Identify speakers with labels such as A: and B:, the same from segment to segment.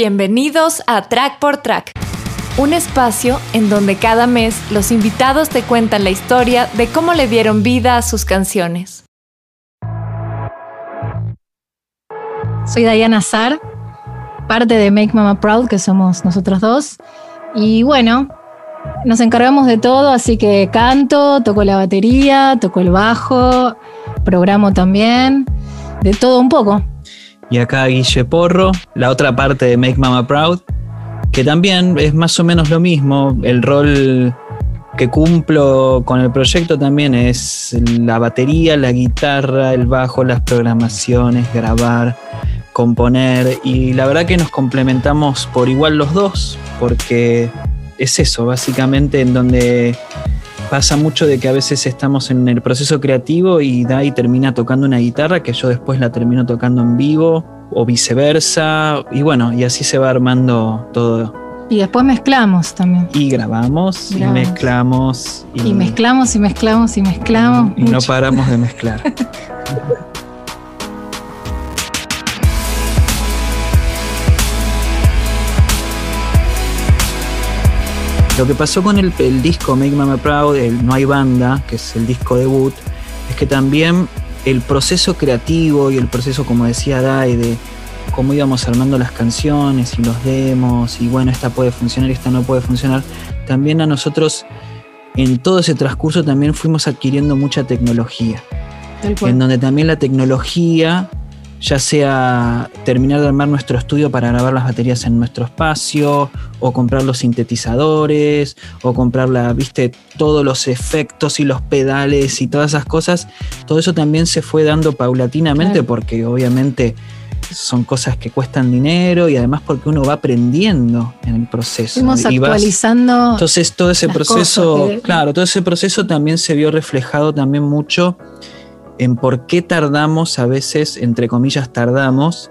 A: Bienvenidos a Track por Track, un espacio en donde cada mes los invitados te cuentan la historia de cómo le dieron vida a sus canciones.
B: Soy Diana Sar, parte de Make Mama Proud, que somos nosotros dos. Y bueno, nos encargamos de todo, así que canto, toco la batería, toco el bajo, programo también, de todo un poco.
C: Y acá Guille Porro, la otra parte de Make Mama Proud, que también es más o menos lo mismo. El rol que cumplo con el proyecto también es la batería, la guitarra, el bajo, las programaciones, grabar, componer. Y la verdad que nos complementamos por igual los dos, porque es eso, básicamente en donde pasa mucho de que a veces estamos en el proceso creativo y Dai termina tocando una guitarra que yo después la termino tocando en vivo o viceversa y bueno, y así se va armando todo.
B: Y después mezclamos también.
C: Y grabamos, y mezclamos.
B: Y, mezclamos y mezclamos y mezclamos.
C: Y no paramos de mezclar. Lo que pasó con el, disco Make Mama Proud, el No hay banda, que es el disco debut, es que también el proceso creativo y el proceso, como decía Dai, de cómo íbamos armando las canciones y los demos, y bueno, esta puede funcionar, esta no puede funcionar, también a nosotros en todo ese transcurso también fuimos adquiriendo mucha tecnología. En donde también la tecnología ya sea terminar de armar nuestro estudio para grabar las baterías en nuestro espacio, o comprar los sintetizadores, o comprar la, viste, todos los efectos y los pedales y todas esas cosas, todo eso también se fue dando paulatinamente porque obviamente son cosas que cuestan dinero y además porque uno va aprendiendo en el proceso.
B: Fuimos actualizando.
C: entonces todo ese proceso, claro, todo ese proceso también se vio reflejado también mucho en por qué tardamos, a veces, entre comillas, tardamos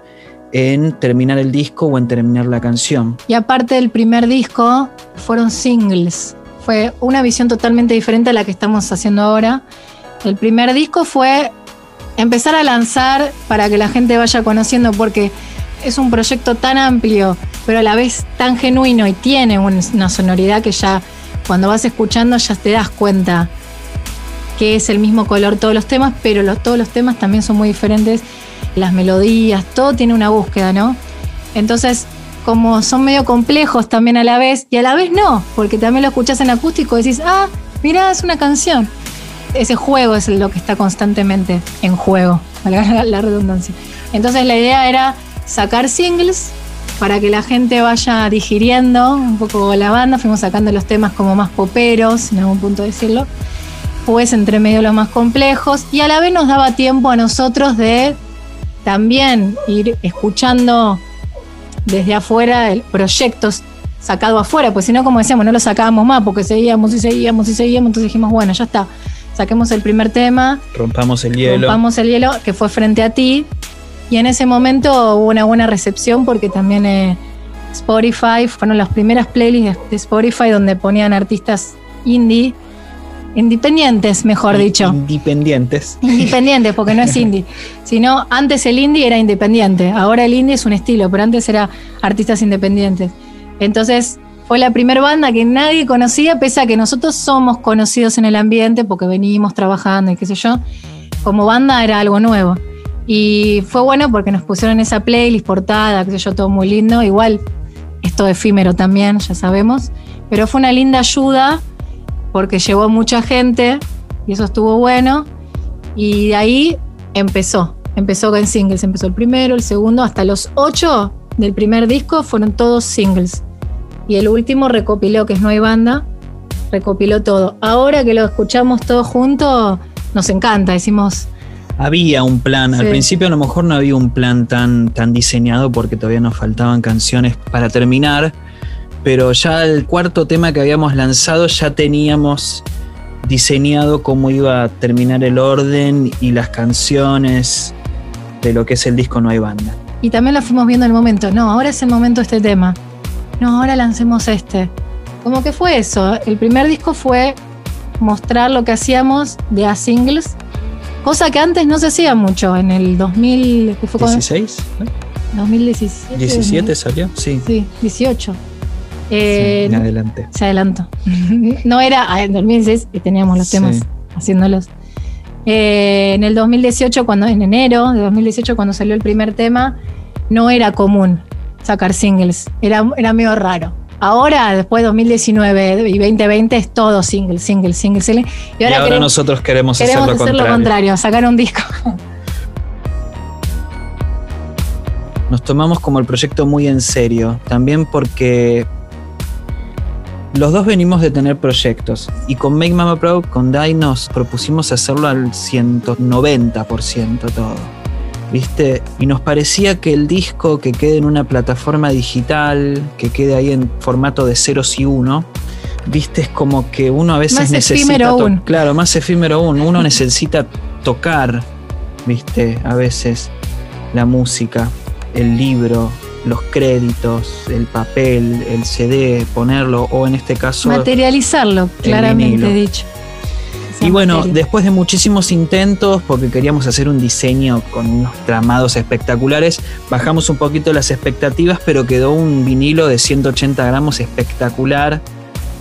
C: en terminar el disco o en terminar la canción.
B: Y aparte del primer disco, fueron singles. Fue una visión totalmente diferente a la que estamos haciendo ahora. El primer disco fue empezar a lanzar para que la gente vaya conociendo, porque es un proyecto tan amplio, pero a la vez tan genuino y tiene una sonoridad que ya cuando vas escuchando ya te das cuenta que es el mismo color todos los temas, pero todos los temas también son muy diferentes, las melodías, todo tiene una búsqueda, ¿no? Entonces, como son medio complejos también a la vez, y a la vez no, porque también lo escuchas en acústico decís, ah, mira, es una canción. Ese juego es lo que está constantemente en juego, valga la redundancia. Entonces la idea era sacar singles para que la gente vaya digiriendo un poco la banda, fuimos sacando los temas como más poperos, en algún punto decirlo, después entre medio los más complejos y a la vez nos daba tiempo a nosotros de también ir escuchando desde afuera el proyecto sacado afuera, pues si no, como decíamos, no lo sacábamos más porque seguíamos y seguíamos y seguíamos, entonces dijimos, bueno, ya está, saquemos el primer tema.
C: Rompamos el hielo.
B: Rompamos el hielo, que fue frente a ti. Y en ese momento hubo una buena recepción porque también eh, Spotify, fueron las primeras playlists de Spotify donde ponían artistas indie Independientes, mejor dicho.
C: Independientes.
B: Independientes, porque no es indie. Sino antes el indie era independiente. Ahora el indie es un estilo, pero antes era artistas independientes. Entonces fue la primera banda que nadie conocía, pese a que nosotros somos conocidos en el ambiente porque venimos trabajando y qué sé yo. Como banda era algo nuevo. Y fue bueno porque nos pusieron esa playlist portada, qué sé yo, todo muy lindo. Igual, esto efímero también, ya sabemos. Pero fue una linda ayuda porque llevó mucha gente y eso estuvo bueno. Y de ahí empezó, empezó con singles, empezó el primero, el segundo, hasta los ocho del primer disco fueron todos singles. Y el último recopiló, que es No hay banda, recopiló todo. Ahora que lo escuchamos todos juntos, nos encanta, decimos...
C: Había un plan, al principio a lo mejor no había un plan tan, tan diseñado porque todavía nos faltaban canciones para terminar, pero ya el cuarto tema que habíamos lanzado ya teníamos diseñado cómo iba a terminar el orden y las canciones de lo que es el disco No hay banda.
B: Y también lo fuimos viendo en el momento, no, ahora es el momento de este tema, no, ahora lancemos este. Como que fue eso, el primer disco fue mostrar lo que hacíamos de a singles, cosa que antes no se hacía mucho, en el 2016. 2017.
C: 17 salió, sí.
B: Sí, 18. Eh,
C: sí, me adelanté.
B: Se adelantó. no era ah, en 2016 y teníamos los temas
C: Sí.
B: haciéndolos. Eh, en el 2018, cuando, en enero de 2018, cuando salió el primer tema, no era común sacar singles. Era, era medio raro. Ahora, después de 2019 y 2020, es todo single, single, single, single.
C: Y ahora,
B: queremos,
C: nosotros queremos,
B: queremos
C: hacer lo
B: hacer lo
C: contrario.
B: contrario, sacar un disco.
C: Nos tomamos como el proyecto muy en serio, también porque los dos venimos de tener proyectos y con Make Mama Proud, con Dai nos propusimos hacerlo al 190% todo. ¿Viste? Y nos parecía que el disco que quede en una plataforma digital, que quede ahí en formato de ceros y uno, ¿viste? Es como que uno a veces
B: Más
C: necesita.
B: efímero aún.
C: Claro, más efímero aún. Uno necesita tocar, ¿viste? A veces la música, el libro, los créditos, el papel, el CD, ponerlo, o en este caso.
B: Materializarlo, claramente dicho. Esa
C: Y bueno,
B: materia.
C: después de muchísimos intentos, porque queríamos hacer un diseño con unos tramados espectaculares, bajamos un poquito las expectativas, pero quedó un vinilo de 180 gramos espectacular,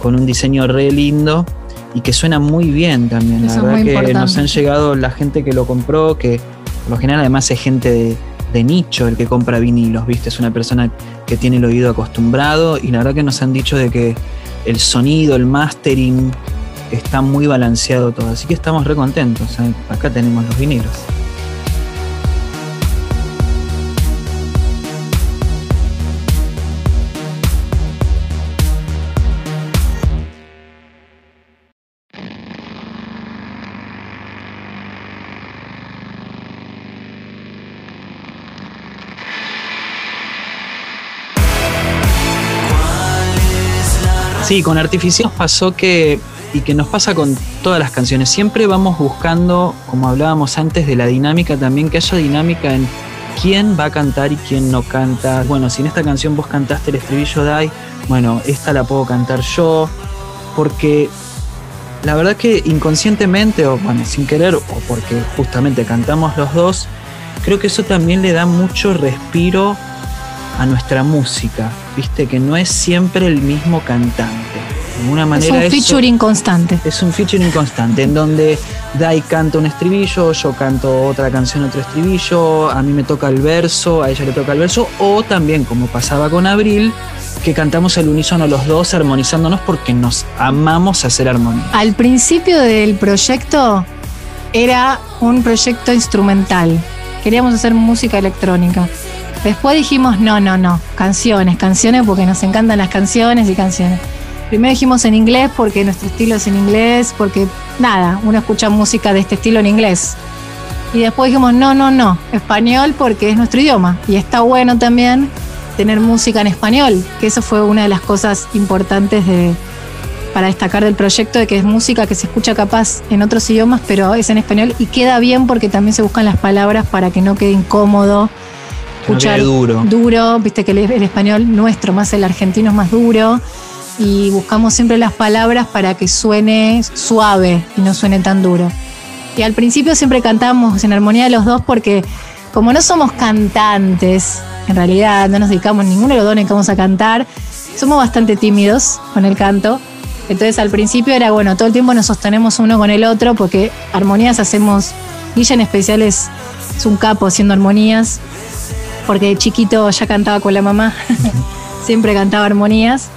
C: con un diseño re lindo y que suena muy bien también.
B: Eso
C: la verdad que
B: importante.
C: nos han llegado la gente que lo compró, que por lo general además es gente de, de nicho el que compra vinilos, ¿viste? Es una persona que tiene el oído acostumbrado y la verdad que nos han dicho de que el sonido, el mastering, está muy balanceado todo. Así que estamos re contentos. ¿eh? Acá tenemos los vinilos. Sí, con Artificios pasó que, y que nos pasa con todas las canciones, siempre vamos buscando, como hablábamos antes, de la dinámica también, que haya dinámica en quién va a cantar y quién no canta. Bueno, si en esta canción vos cantaste el estribillo Dai, bueno, esta la puedo cantar yo, porque la verdad que inconscientemente, o bueno, sin querer, o porque justamente cantamos los dos, creo que eso también le da mucho respiro a nuestra música, viste que no es siempre el mismo cantante. De alguna
B: es
C: manera
B: un
C: eso-
B: featuring constante.
C: es un featuring constante en donde Dai canta un estribillo, yo canto otra canción, otro estribillo, a mí me toca el verso, a ella le toca el verso, o también como pasaba con Abril, que cantamos al unísono los dos armonizándonos porque nos amamos hacer armonía.
B: Al principio del proyecto era un proyecto instrumental. Queríamos hacer música electrónica. Después dijimos, no, no, no, canciones, canciones porque nos encantan las canciones y canciones. Primero dijimos en inglés porque nuestro estilo es en inglés, porque nada, uno escucha música de este estilo en inglés. Y después dijimos, no, no, no, español porque es nuestro idioma. Y está bueno también tener música en español, que eso fue una de las cosas importantes de, para destacar del proyecto, de que es música que se escucha capaz en otros idiomas, pero es en español y queda bien porque también se buscan las palabras para que no quede incómodo.
C: Quede duro.
B: Duro, viste que el, el español nuestro, más el argentino es más duro. Y buscamos siempre las palabras para que suene suave y no suene tan duro. Y al principio siempre cantamos en armonía los dos porque como no somos cantantes, en realidad no nos dedicamos, ninguno de los dos dedicamos a cantar, somos bastante tímidos con el canto. Entonces al principio era bueno, todo el tiempo nos sostenemos uno con el otro porque armonías hacemos, Guilla en especial es, es un capo haciendo armonías, porque de chiquito ya cantaba con la mamá, siempre cantaba armonías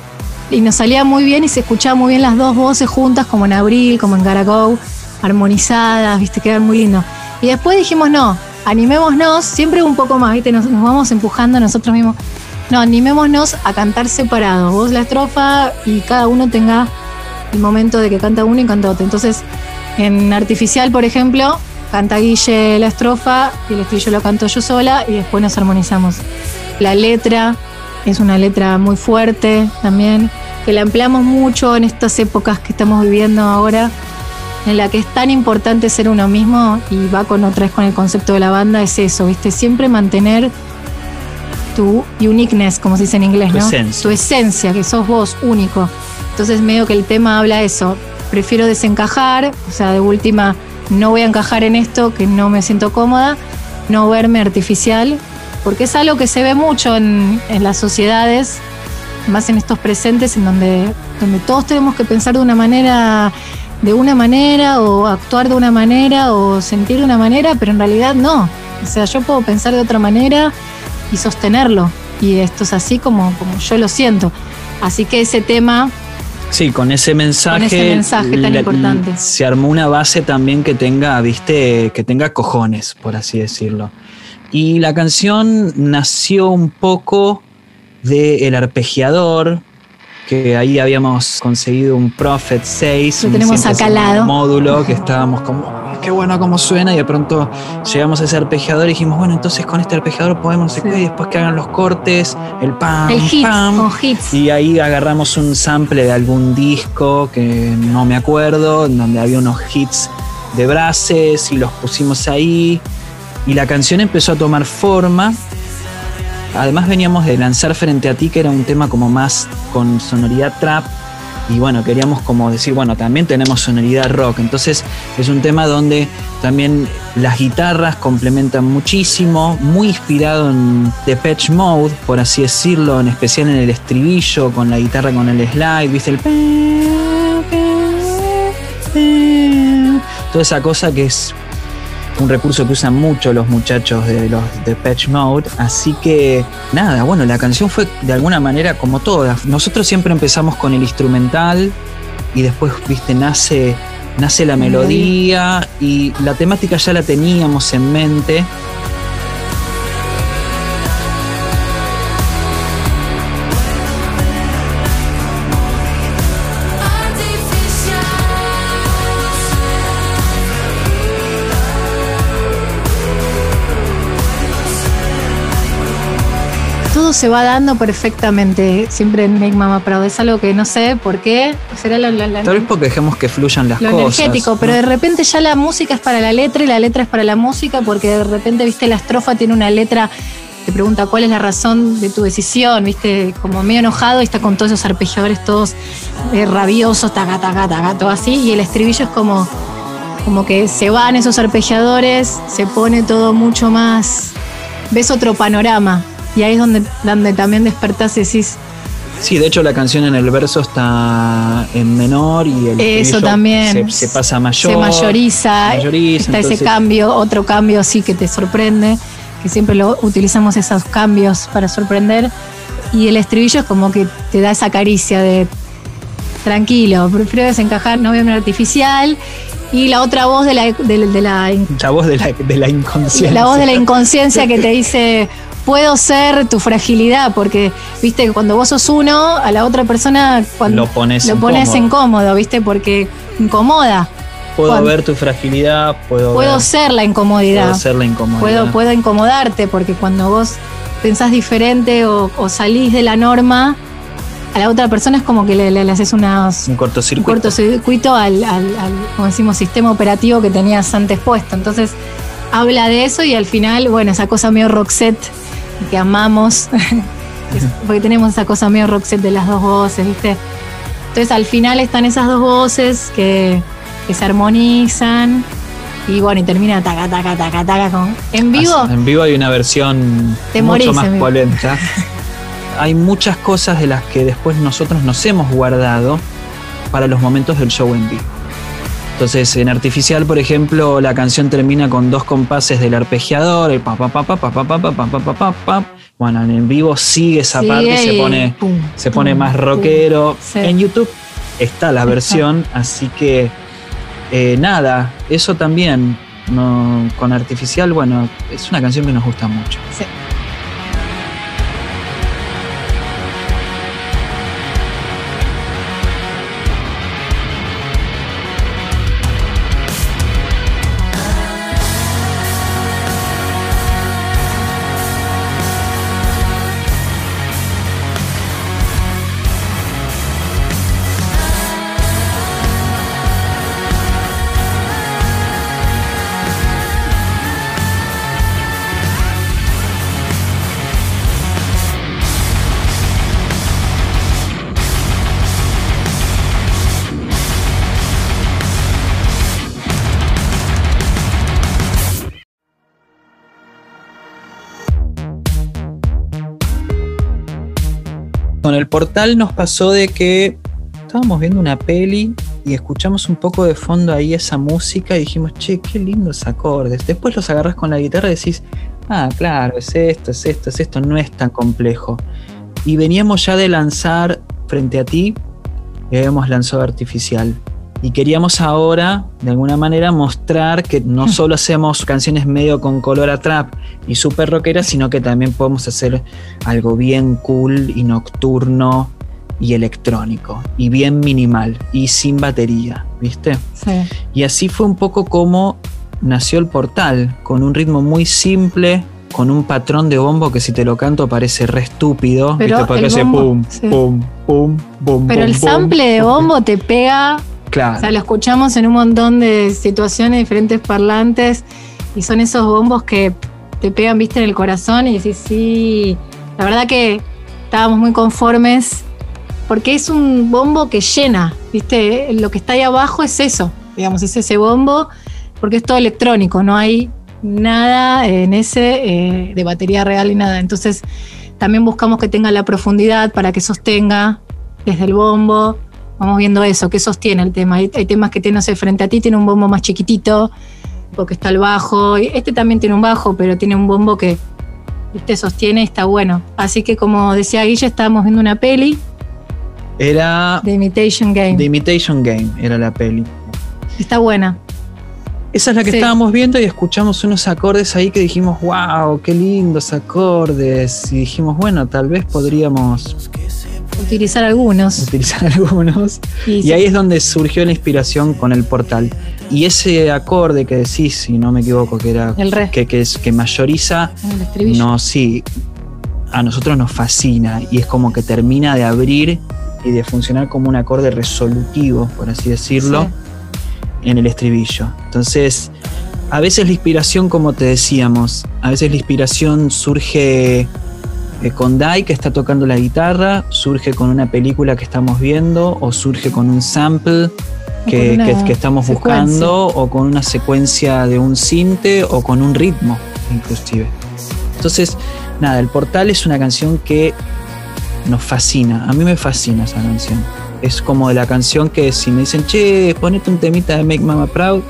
B: y nos salía muy bien y se escuchaba muy bien las dos voces juntas, como en Abril, como en Garagou, armonizadas, viste, quedan muy lindo. Y después dijimos, no, animémonos, siempre un poco más, viste, nos, nos vamos empujando nosotros mismos. No, animémonos a cantar separados, vos la estrofa y cada uno tenga el momento de que canta uno y canta otro. Entonces, en Artificial, por ejemplo, canta Guille la estrofa y el estribillo lo canto yo sola y después nos armonizamos. La letra es una letra muy fuerte también, que la empleamos mucho en estas épocas que estamos viviendo ahora, en la que es tan importante ser uno mismo y va con otra vez con el concepto de la banda, es eso, ¿viste? Siempre mantener tu uniqueness, como se dice en inglés,
C: Tu
B: ¿no?
C: esencia.
B: Tu esencia, que sos vos, único. Entonces medio que el tema habla eso. Prefiero desencajar, o sea, de última, no voy a encajar en esto, que no me siento cómoda, no verme artificial porque es algo que se ve mucho en, las sociedades, más en estos presentes, en donde, todos tenemos que pensar de una manera de una manera o actuar de una manera o sentir de una manera, pero en realidad no. O sea, yo puedo pensar de otra manera y sostenerlo. Y esto es así como yo lo siento. Así que ese tema
C: Sí, con ese mensaje.
B: Con ese mensaje tan importante.
C: Se armó una base también que tenga, viste, que tenga cojones, por así decirlo. Y la canción nació un poco de El Arpegiador, que ahí habíamos conseguido un Prophet 6.
B: Lo tenemos acá al lado.
C: módulo que estábamos como, "Ay, qué bueno cómo suena, y de pronto llegamos a ese arpegiador y dijimos, bueno, entonces con este arpegiador podemos,
B: Sí.
C: y después que hagan los cortes, el pam,
B: el hit,
C: pam.
B: hits.
C: Y ahí agarramos un sample de algún disco que no me acuerdo, en donde había unos hits de brases y los pusimos ahí. Y la canción empezó a tomar forma. Además veníamos de lanzar Frente a ti, que era un tema como más con sonoridad trap. Y bueno, queríamos como decir, bueno, también tenemos sonoridad rock. Entonces es un tema donde también las guitarras complementan muchísimo, muy inspirado en Depeche Mode, por así decirlo, en especial en el estribillo, con la guitarra con el slide, ¿viste? El... Toda esa cosa que es un recurso que usan mucho los muchachos de los Depeche Mode. Así que nada, bueno, la canción fue de alguna manera como todas. Nosotros siempre empezamos con el instrumental y después, viste, nace, nace la melodía y la temática ya la teníamos en mente.
B: Todo se va dando perfectamente, siempre en Make Mama Proud. Es algo que no sé por qué. Será la, la- la-
C: Tal vez porque dejemos que fluyan las
B: lo
C: cosas.
B: energético, pero de repente ya la música es para la letra y la letra es para la música, porque de repente, viste, la estrofa tiene una letra te pregunta cuál es la razón de tu decisión, viste, como medio enojado y está con todos esos arpegiadores todos eh, rabiosos, taca, taca, taca, todo así, y el estribillo es como, como que se van esos arpegiadores, se pone todo mucho más, ves otro panorama, y ahí es donde, donde también despertás y decís,
C: Sí, de hecho la canción en el verso está en menor y el
B: Eso también.
C: se, se pasa mayor.
B: se mayoriza,
C: mayoriza,
B: está ese cambio, otro cambio sí que te sorprende, que siempre lo utilizamos esos cambios para sorprender. Y el estribillo es como que te da esa caricia de tranquilo, prefiero desencajar noviembre artificial. Y la otra voz de la, de, de la,
C: La voz de la, de la inconsciencia.
B: la voz de la inconsciencia que te dice puedo ser tu fragilidad, porque viste que cuando vos sos uno, a la otra persona cuando
C: Lo pones
B: lo pones
C: incómodo.
B: incómodo, viste, porque incomoda.
C: Puedo
B: cuando-
C: ver tu fragilidad, puedo,
B: Puedo
C: ver-
B: ser la incomodidad.
C: puedo ser la incomodidad.
B: Puedo, puedo incomodarte porque cuando vos pensás diferente o, o salís de la norma, a la otra persona es como que le, le- le haces unas,
C: Un
B: un
C: cortocircuito.
B: cortocircuito al, al, al, como decimos, sistema operativo que tenías antes puesto. Entonces, habla de eso y al final, bueno, esa cosa medio Roxette que amamos, porque tenemos esa cosa medio Roxette de las dos voces, ¿viste? Entonces, al final están esas dos voces que, que se armonizan y bueno, y termina taca, taca, taca, taca con... En vivo,
C: Así, En vivo hay una versión
B: Te
C: mucho
B: morís
C: más polenta. hay muchas cosas de las que después nosotros nos hemos guardado para los momentos del show en vivo. Entonces, en Artificial, por ejemplo, la canción termina con dos compases del arpegiador, el pa pa pa pa pa pa pa pa pa pa pa pa pa. Bueno, en vivo sigue esa parte, se
B: y
C: pone,
B: pum,
C: se pone más rockero. En YouTube está la versión, así que eh, nada, eso también no, con Artificial, bueno, es una canción que nos gusta mucho.
B: Sí.
C: Con el portal nos pasó de que estábamos viendo una peli y escuchamos un poco de fondo ahí esa música y dijimos, che, qué lindos acordes. Después los agarras con la guitarra y decís, ah, claro, es esto, es esto, es esto, no es tan complejo. Y veníamos ya de lanzar frente a ti, y habíamos lanzado artificial. Y queríamos ahora, de alguna manera, mostrar que no solo hacemos canciones medio con color a trap y super rockeras, sino que también podemos hacer algo bien cool y nocturno y electrónico y bien minimal y sin batería, ¿viste?
B: Sí.
C: Y así fue un poco como nació el portal, con un ritmo muy simple, con un patrón de bombo que si te lo canto parece re estúpido,
B: Pero
C: ¿viste? Porque
B: el
C: hace
B: bombo,
C: pum,
B: sí.
C: pum, pum, pum.
B: Pero el sample de bombo te pega,
C: Claro.
B: o sea, lo escuchamos en un montón de situaciones, diferentes parlantes, y son esos bombos que te pegan, viste, en el corazón y decís, sí, la verdad que estábamos muy conformes, porque es un bombo que llena, viste, lo que está ahí abajo es eso, digamos, es ese bombo, porque es todo electrónico, no hay nada en ese eh, de batería real y nada. Entonces, también buscamos que tenga la profundidad para que sostenga desde el bombo. Vamos viendo eso, que sostiene el tema. Hay, hay temas que tiene, no sé, frente a ti tiene un bombo más chiquitito, porque está el bajo. Este también tiene un bajo, pero tiene un bombo que te sostiene y está bueno. Así que, como decía Guille, estábamos viendo una peli
C: Era
B: de Imitation Game.
C: The Imitation Game, era la peli.
B: Está buena.
C: Esa es la que
B: Sí.
C: estábamos viendo y escuchamos unos acordes ahí que dijimos, wow, qué lindos acordes. Y dijimos, bueno, tal vez podríamos
B: Utilizar algunos.
C: utilizar algunos. Y
B: sí,
C: ahí es donde surgió la inspiración con el portal. Y ese acorde que decís, si no me equivoco, que era
B: El re.
C: que, que, es, que mayoriza,
B: el estribillo.
C: no, sí, a nosotros nos fascina y es como que termina de abrir y de funcionar como un acorde resolutivo, por así decirlo, en el estribillo. Entonces, a veces la inspiración, como te decíamos, a veces la inspiración surge eh, con Dai que está tocando la guitarra, surge con una película que estamos viendo o surge con un sample que, que- que estamos
B: secuencia.
C: buscando o con una secuencia de un cinte o con un ritmo inclusive. Entonces, nada, el portal es una canción que nos fascina, a mí me fascina esa canción. Es como de la canción que si me dicen, che, ponete un temita de Make Mama Proud,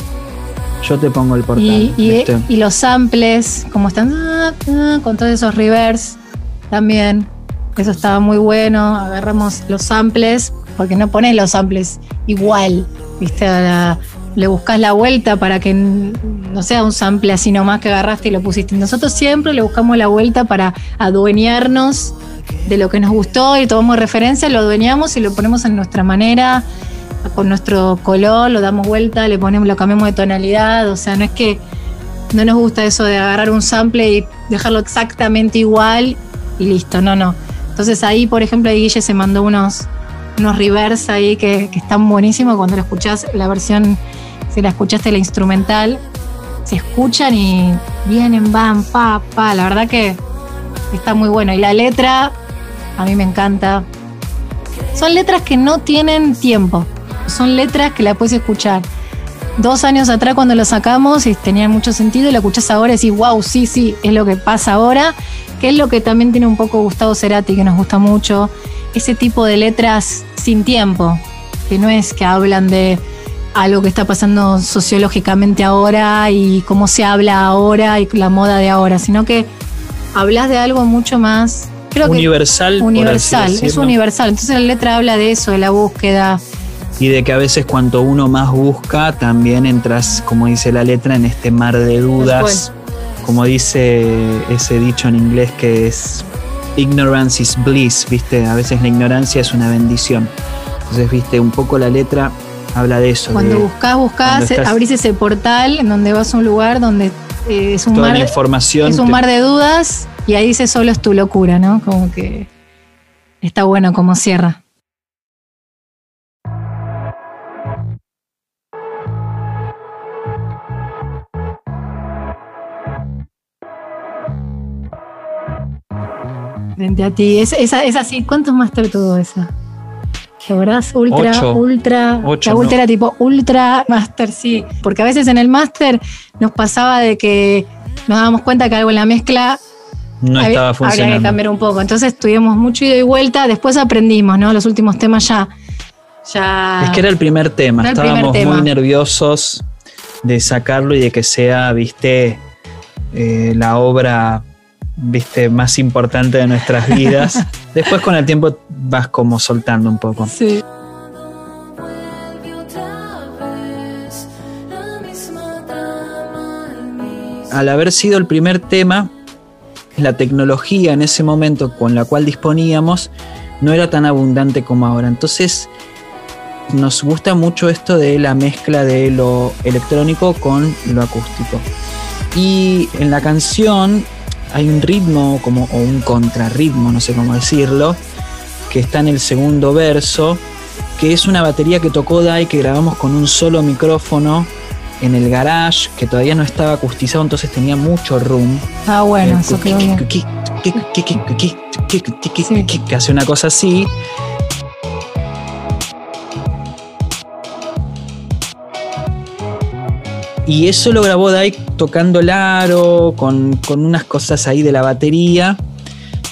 C: yo te pongo el portal.
B: Y, y-
C: ¿viste?
B: y los samples, como están ah, ah, con todos esos reverbs también. Eso estaba muy bueno. Agarramos los samples, porque no pones los samples igual. ¿Viste? Le buscas la vuelta para que no sea un sample así nomás que agarraste y lo pusiste. Nosotros siempre le buscamos la vuelta para adueñarnos de lo que nos gustó y tomamos referencia, lo adueñamos y lo ponemos en nuestra manera, con nuestro color, lo damos vuelta, le ponemos, lo cambiamos de tonalidad. O sea, no es que no nos gusta eso de agarrar un sample y dejarlo exactamente igual y listo, no, no. Entonces ahí, por ejemplo, Guille se mandó unos, unos reverse ahí que, que están buenísimos cuando lo escuchás, la versión, si la escuchaste la instrumental, se escuchan y vienen, van, pa, pa, la verdad que está muy bueno. Y la letra, a mí me encanta. Son letras que no tienen tiempo, son letras que la puedes escuchar dos años atrás cuando lo sacamos y tenían mucho sentido y lo escuchás ahora y decís, wow, sí, sí, es lo que pasa ahora, que es lo que también tiene un poco Gustavo Cerati, que nos gusta mucho, ese tipo de letras sin tiempo, que no es que hablan de algo que está pasando sociológicamente ahora y cómo se habla ahora y la moda de ahora, sino que hablas de algo mucho más, creo que
C: universal. por así
B: universal, es universal, entonces la letra habla de eso, de la búsqueda,
C: Y de que a veces cuanto uno más busca, también entras, como dice la letra, en este mar de dudas. Como dice ese dicho en inglés que es ignorance is bliss, ¿viste? A veces la ignorancia es una bendición. Entonces, ¿viste? Un poco la letra habla de eso.
B: Cuando
C: de
B: buscas, buscas,
C: cuando estás-
B: abrís ese portal en donde vas a un lugar donde eh, es un
C: toda
B: mar,
C: la información.
B: es un
C: te-
B: mar de dudas y ahí dice solo es tu locura, ¿no? Como que está bueno como cierra. Frente a ti. Es, esa, es así. ¿Cuántos máster tuvo esa? ¿Te acordás? Ultra,
C: Ocho.
B: ultra.
C: Ocho,
B: la ultra
C: no.
B: era tipo ultra máster, sí. Porque a veces en el máster nos pasaba de que nos dábamos cuenta que algo en la mezcla
C: no estaba funcionando.
B: Habría que cambiar un poco. Entonces tuvimos mucho ida y vuelta. Después aprendimos, ¿no? Los últimos temas ya. ya
C: es que era el primer tema.
B: Primer
C: Estábamos
B: tema.
C: muy nerviosos de sacarlo y de que sea, viste, eh, la obra, viste, más importante de nuestras vidas. Después con el tiempo vas como soltando un poco.
B: Sí.
C: Al haber sido el primer tema, la tecnología en ese momento con la cual disponíamos no era tan abundante como ahora. Entonces nos gusta mucho esto de la mezcla de lo electrónico con lo acústico. Y en la canción hay un ritmo como, o un contrarritmo, no sé cómo decirlo, que está en el segundo verso, que es una batería que tocó Dai que grabamos con un solo micrófono en el garage, que todavía no estaba acustizado, entonces tenía mucho room.
B: Ah, bueno,
C: Eh,
B: eso quedó bien.
C: Que hace una cosa así. Y eso lo grabó Dai tocando el aro, con, con unas cosas ahí de la batería.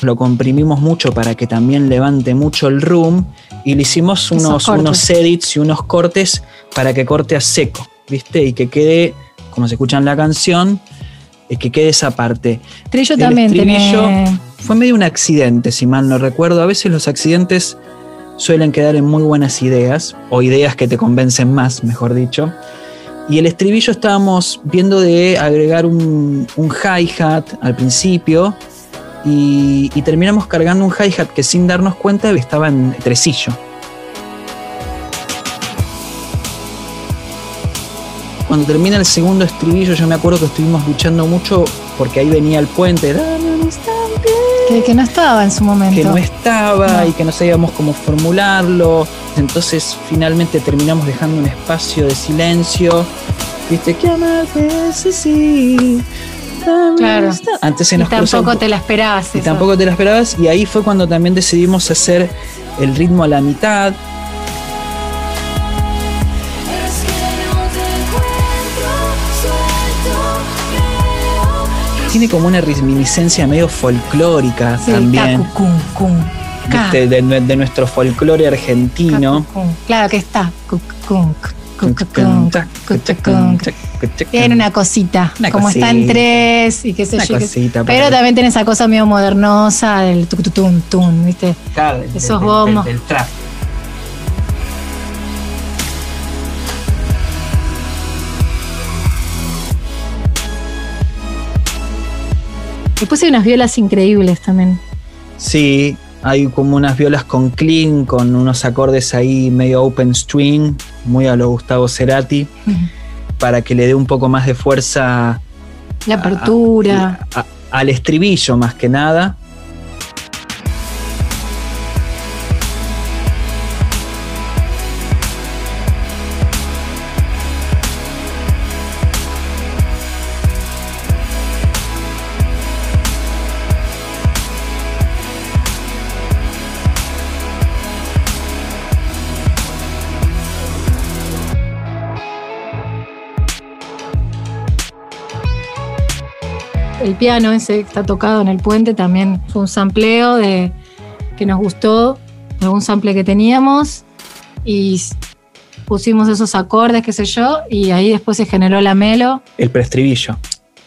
C: Lo comprimimos mucho para que también levante mucho el room. Y le hicimos unos, unos edits y unos cortes para que corte a seco, ¿viste? Y que quede, como se escucha en la canción, eh, que quede esa parte.
B: Trillo
C: El
B: también
C: estribillo
B: tiene.
C: fue medio un accidente, si mal no recuerdo. A veces los accidentes suelen quedar en muy buenas ideas, o ideas que te convencen más, mejor dicho. Y el estribillo estábamos viendo de agregar un, un hi-hat al principio y, y terminamos cargando un hi-hat que sin darnos cuenta estaba en tresillo. Cuando termina el segundo estribillo, yo me acuerdo que estuvimos luchando mucho porque ahí venía el puente. "Dame un instante",
B: Que, que no estaba en su momento.
C: que no estaba
B: No.
C: y que no sabíamos cómo formularlo. Entonces finalmente terminamos dejando un espacio de silencio. Viste, que amarte es así.
B: Claro.
C: un instante". Antes se
B: y
C: nos un
B: tampoco
C: po-
B: te la esperabas.
C: y
B: eso.
C: tampoco te la esperabas. Y ahí fue cuando también decidimos hacer el ritmo a la mitad. Tiene como una reminiscencia medio folclórica
B: Sí,
C: también.
B: tacu, cum, cum, ca,
C: viste, de, de nuestro folclore argentino.
B: Claro que está. Tiene una cosita,
C: Una
B: como está en
C: cosita.
B: tres y qué sé yo.
C: cosita para-
B: Pero también tiene esa cosa medio modernosa del tucutum, tum, ¿viste?
C: Claro, del-
B: Esos
C: del-
B: bombos.
C: del- del trap.
B: Después hay unas violas increíbles también.
C: Sí, hay como unas violas con clean, con unos acordes ahí medio open string, muy a lo Gustavo Cerati, para que le dé un poco más de fuerza
B: La apertura.
C: a- a- al estribillo más que nada.
B: Piano ese que está tocado en el puente también fue un sampleo de que nos gustó, de algún sample que teníamos y pusimos esos acordes, qué sé yo, y ahí después se generó la melo.
C: El preestribillo,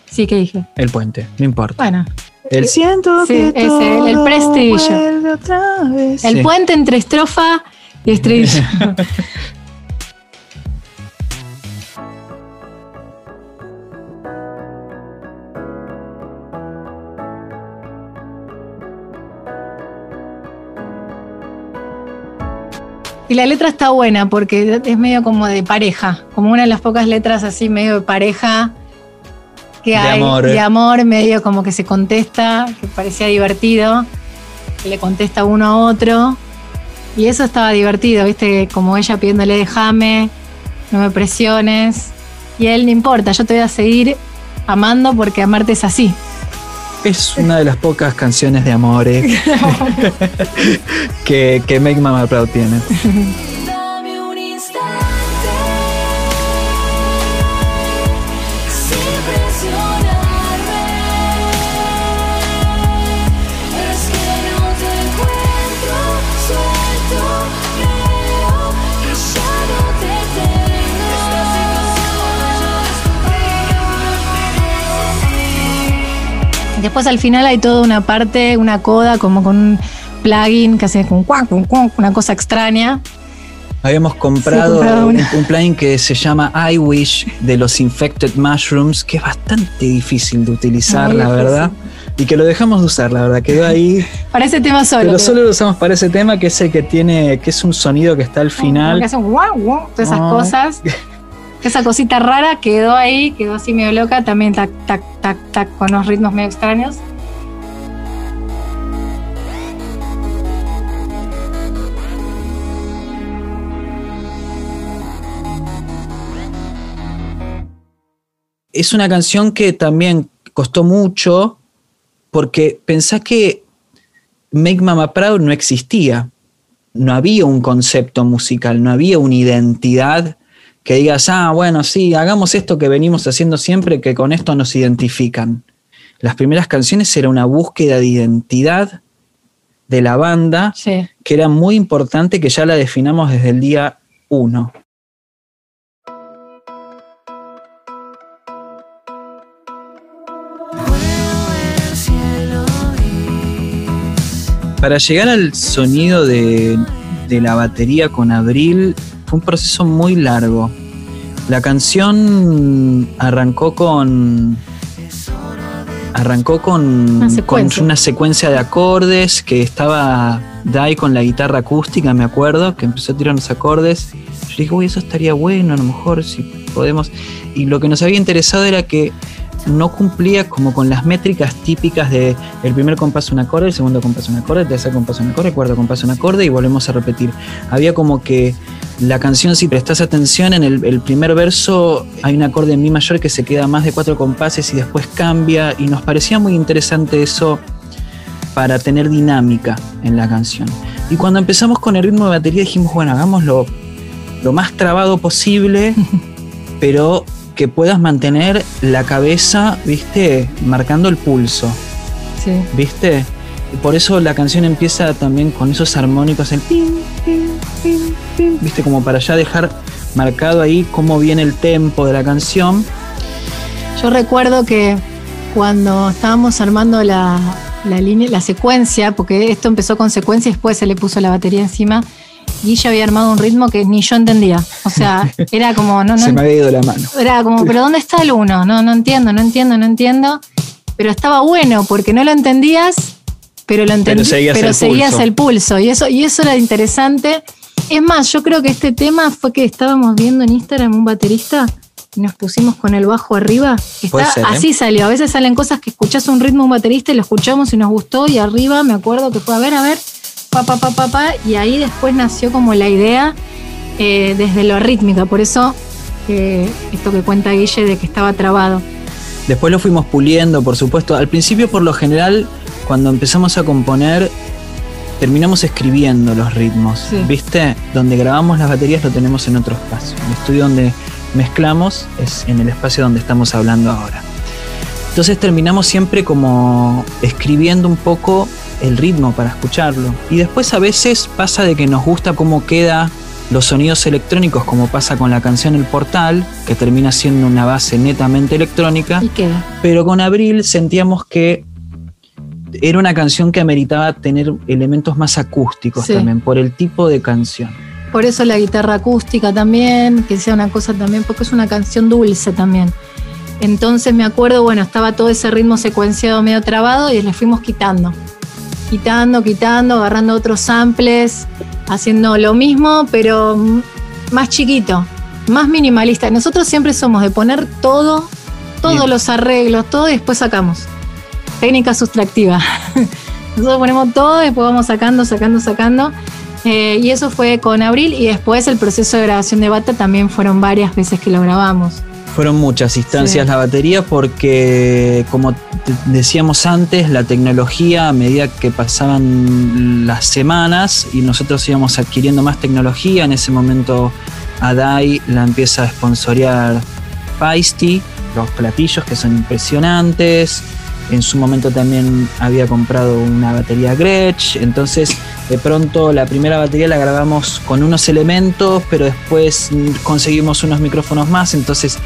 B: Sí, que dije.
C: el puente, no importa.
B: Bueno,
C: El siento
B: Sí,
C: que
B: ese, el- preestribillo. el
C: Sí.
B: puente entre estrofa y estribillo. Y la letra está buena porque es medio como de pareja, como una de las pocas letras así medio de pareja que
C: De
B: hay,
C: amor.
B: de amor, medio como que se contesta, que parecía divertido, que le contesta uno a otro. Y eso estaba divertido, viste, como ella pidiéndole déjame, no me presiones. Y a él no importa, yo te voy a seguir amando porque amarte es así.
C: Es una de las pocas canciones de amor eh, que, que Make Mama Proud tiene.
B: Después al final hay toda una parte, una coda, como con un plugin que hace con cuac, cuac, cuac, una cosa extraña.
C: Habíamos comprado,
B: comprado
C: un, plugin que se llama I Wish de los Infected Mushrooms, que es bastante difícil de utilizar,
B: Muy
C: la
B: difícil.
C: verdad. Y que lo dejamos de usar, la verdad. Quedó ahí.
B: Para ese tema solo.
C: pero solo lo usamos para ese tema, que es el que tiene, que es un sonido que está al final.
B: que hace un guau, guau, todas esas
C: Ah.
B: cosas. Esa cosita rara quedó ahí, quedó así medio loca, también tac, tac, tac, tac, con unos ritmos medio extraños.
C: Es una canción que también costó mucho porque pensá que Make Mama Proud no existía. No había un concepto musical, no había una identidad que digas, ah, bueno, sí, hagamos esto que venimos haciendo siempre, que con esto nos identifican. Las primeras canciones era una búsqueda de identidad de la banda
B: Sí.
C: que era muy importante que ya la definamos desde el día uno.
D: el cielo gris.
C: Para llegar al sonido de, de la batería con Abril fue un proceso muy largo. La canción arrancó con. Arrancó con
B: Una
C: con
B: secuencia.
C: una secuencia de acordes que estaba Dai con la guitarra acústica, me acuerdo, que empezó a tirar unos acordes. Yo dije, uy, eso estaría bueno, a lo mejor si podemos. Y lo que nos había interesado era que no cumplía como con las métricas típicas de el primer compás un acorde, el segundo compás un acorde, el tercer compás un acorde, el cuarto compás un acorde y volvemos a repetir. Había como que la canción, si prestas atención, en el, el primer verso hay un acorde en mi mayor que se queda más de cuatro compases y después cambia y nos parecía muy interesante eso para tener dinámica en la canción. Y cuando empezamos con el ritmo de batería dijimos, bueno, hagámoslo lo más trabado posible, pero que puedas mantener la cabeza, viste, marcando el pulso,
B: Sí.
C: viste. Y por eso la canción empieza también con esos armónicos, el pim, viste, como para ya dejar marcado ahí cómo viene el tempo de la canción.
B: Yo recuerdo que cuando estábamos armando la, la línea, la secuencia, porque esto empezó con secuencia y después se le puso la batería encima, Guilla había armado un ritmo que ni yo entendía. O sea, era como, no, no,
C: Se me había ido la mano.
B: era como, pero ¿dónde está el uno? No, no entiendo, no entiendo, no entiendo. Pero estaba bueno porque no lo entendías, pero lo entendí,
C: seguías
B: pero
C: el
B: seguías
C: pulso.
B: el pulso. Y eso, y eso era interesante. Es más, yo creo que este tema fue que estábamos viendo en Instagram un baterista y nos pusimos con el bajo arriba. Está,
C: ser, ¿eh?
B: así salió. A veces salen cosas que escuchás un ritmo un baterista y lo escuchamos y nos gustó. Y arriba me acuerdo que fue a ver, a ver, pa, pa, pa, pa, pa, y ahí después nació como la idea eh, desde lo rítmica. Por eso eh, esto que cuenta Guille de que estaba trabado.
C: Después lo fuimos puliendo, por supuesto. Al principio, por lo general, cuando empezamos a componer, terminamos escribiendo los ritmos.
B: Sí.
C: ¿Viste? Donde grabamos las baterías lo tenemos en otro espacio. El estudio donde mezclamos es en el espacio donde estamos hablando ahora. Entonces terminamos siempre como escribiendo un poco el ritmo para escucharlo. Y después a veces pasa de que nos gusta cómo queda los sonidos electrónicos, como pasa con la canción El Portal, que termina siendo una base netamente electrónica.
B: Y queda.
C: Pero con Abril sentíamos que era una canción que ameritaba tener elementos más acústicos
B: Sí.
C: también, por el tipo de canción.
B: Por eso la guitarra acústica también, que sea una cosa también, porque es una canción dulce también. Entonces me acuerdo, bueno, estaba todo ese ritmo secuenciado medio trabado y le fuimos quitando. Quitando, quitando, agarrando otros samples, haciendo lo mismo, pero más chiquito, más minimalista. Nosotros siempre somos de poner todo, todos
C: Bien.
B: los arreglos, todo y después sacamos. Técnica sustractiva. Nosotros ponemos todo y después vamos sacando, sacando, sacando. Eh, y eso fue con Abril y después el proceso de grabación de Bata también fueron varias veces que lo grabamos.
C: Fueron muchas instancias
B: Sí.
C: la batería porque, como decíamos antes, la tecnología a medida que pasaban las semanas y nosotros íbamos adquiriendo más tecnología, en ese momento Adai la empieza a sponsorear Feisty, los platillos que son impresionantes. En su momento también había comprado una batería Gretsch. Entonces, de pronto, la primera batería la grabamos con unos elementos, pero después conseguimos unos micrófonos más. Entonces,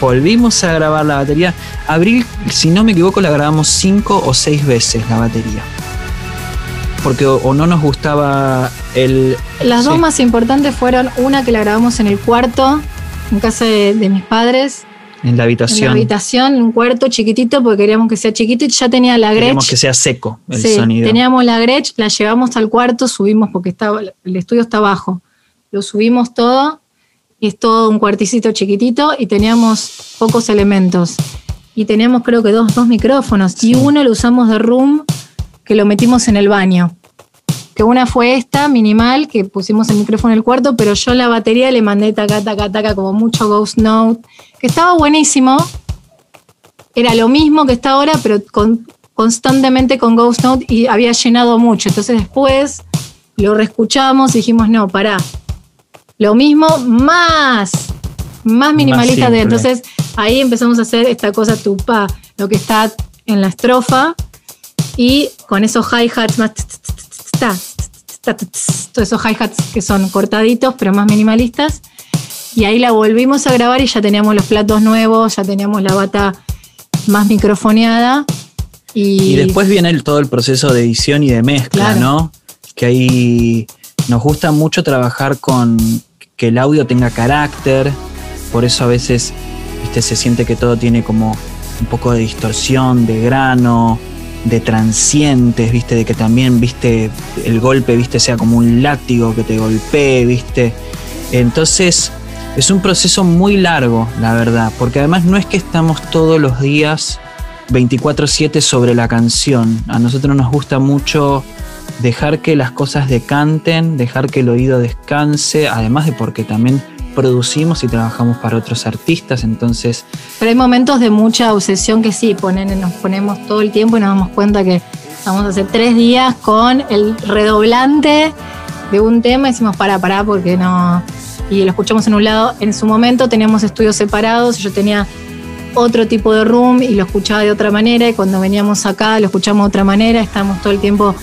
C: volvimos a grabar la batería. Abril, si no me equivoco, la grabamos cinco o seis veces la batería. Porque o, o no nos gustaba el.
B: Las dos más importantes fueron una que la grabamos en el cuarto, en casa de, de mis padres,
C: En la
B: en la
C: habitación.
B: habitación, un cuarto chiquitito, porque queríamos que sea chiquito y ya tenía la Gretsch.
C: que sea seco el
B: Sí,
C: sonido.
B: teníamos la Gretsch, la llevamos al cuarto, subimos porque estaba, el estudio está abajo. Lo subimos todo y es todo un cuarticito chiquitito y teníamos pocos elementos. Y teníamos creo que dos, dos micrófonos y uno lo usamos de room que lo metimos en el baño. Que una fue esta, minimal, que pusimos el micrófono en el cuarto, pero yo la batería le mandé taca, taca, taca, como mucho Ghost Note, que estaba buenísimo, era lo mismo que está ahora, pero con- constantemente con Ghost Note y había llenado mucho. Entonces después lo reescuchamos y dijimos, no, pará. Lo mismo más, más minimalista de. Entonces ahí empezamos a hacer esta cosa tupa, lo que está en la estrofa y con esos hi-hats más. Todos esos hi-hats que son cortaditos, pero más minimalistas. Y ahí la volvimos a grabar y ya teníamos los platos nuevos, ya teníamos la bata más microfoneada. Y,
C: Y después viene el- todo el proceso de edición y de mezcla,
B: Claro.
C: ¿no? Que ahí nos gusta mucho trabajar con que el audio tenga carácter, por eso a veces ¿viste? se siente que todo tiene como un poco de distorsión, de grano, de transientes, ¿viste? De que también, ¿viste? El golpe, ¿viste? Sea como un látigo que te golpee, ¿viste? Entonces, es un proceso muy largo, la verdad, porque además no es que estamos todos los días 24/7 sobre la canción. A nosotros nos gusta mucho dejar que las cosas decanten, dejar que el oído descanse, además de porque también producimos y trabajamos para otros artistas, entonces
B: Pero hay momentos de mucha obsesión que sí, ponen, nos ponemos todo el tiempo y nos damos cuenta que vamos a hacer tres días con el redoblante de un tema y decimos, para, para, porque no. Y lo escuchamos en un lado. En su momento teníamos estudios separados, yo tenía otro tipo de room y lo escuchaba de otra manera y cuando veníamos acá lo escuchamos de otra manera, estábamos todo el tiempo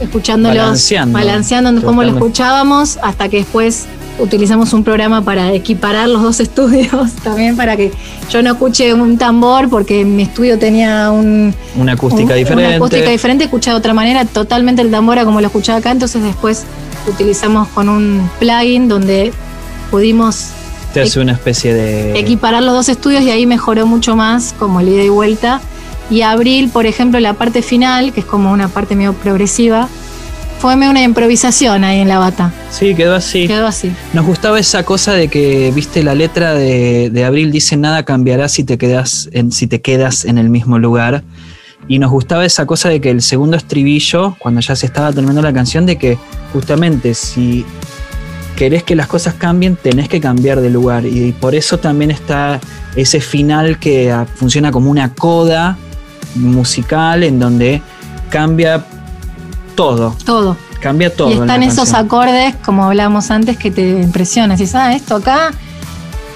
B: escuchándolos,
C: Balanceando.
B: balanceando cómo lo escuchábamos hasta que después utilizamos un programa para equiparar los dos estudios también para que yo no escuche un tambor porque mi estudio tenía un,
C: una acústica
B: un-
C: diferente.
B: Una acústica diferente, escuchaba de otra manera, totalmente el tambor a como lo escuchaba acá, entonces después utilizamos con un plugin donde pudimos
C: Te hace una especie de...
B: equiparar los dos estudios y ahí mejoró mucho más como el ida y vuelta. Y Abril, por ejemplo, la parte final, que es como una parte medio progresiva, fue una improvisación ahí en la bata.
C: Sí, quedó así.
B: Quedó así.
C: Nos gustaba esa cosa de que, viste, la letra de, de Abril dice nada cambiará si te quedas en, si te quedas en el mismo lugar. Y nos gustaba esa cosa de que el segundo estribillo, cuando ya se estaba terminando la canción, de que justamente si querés que las cosas cambien, tenés que cambiar de lugar. Y por eso también está ese final que ah, funciona como una coda musical en donde cambia todo.
B: Todo.
C: Cambia todo.
B: y están esos
C: canción.
B: acordes, como hablábamos antes, que te impresionan. Si ah, esto acá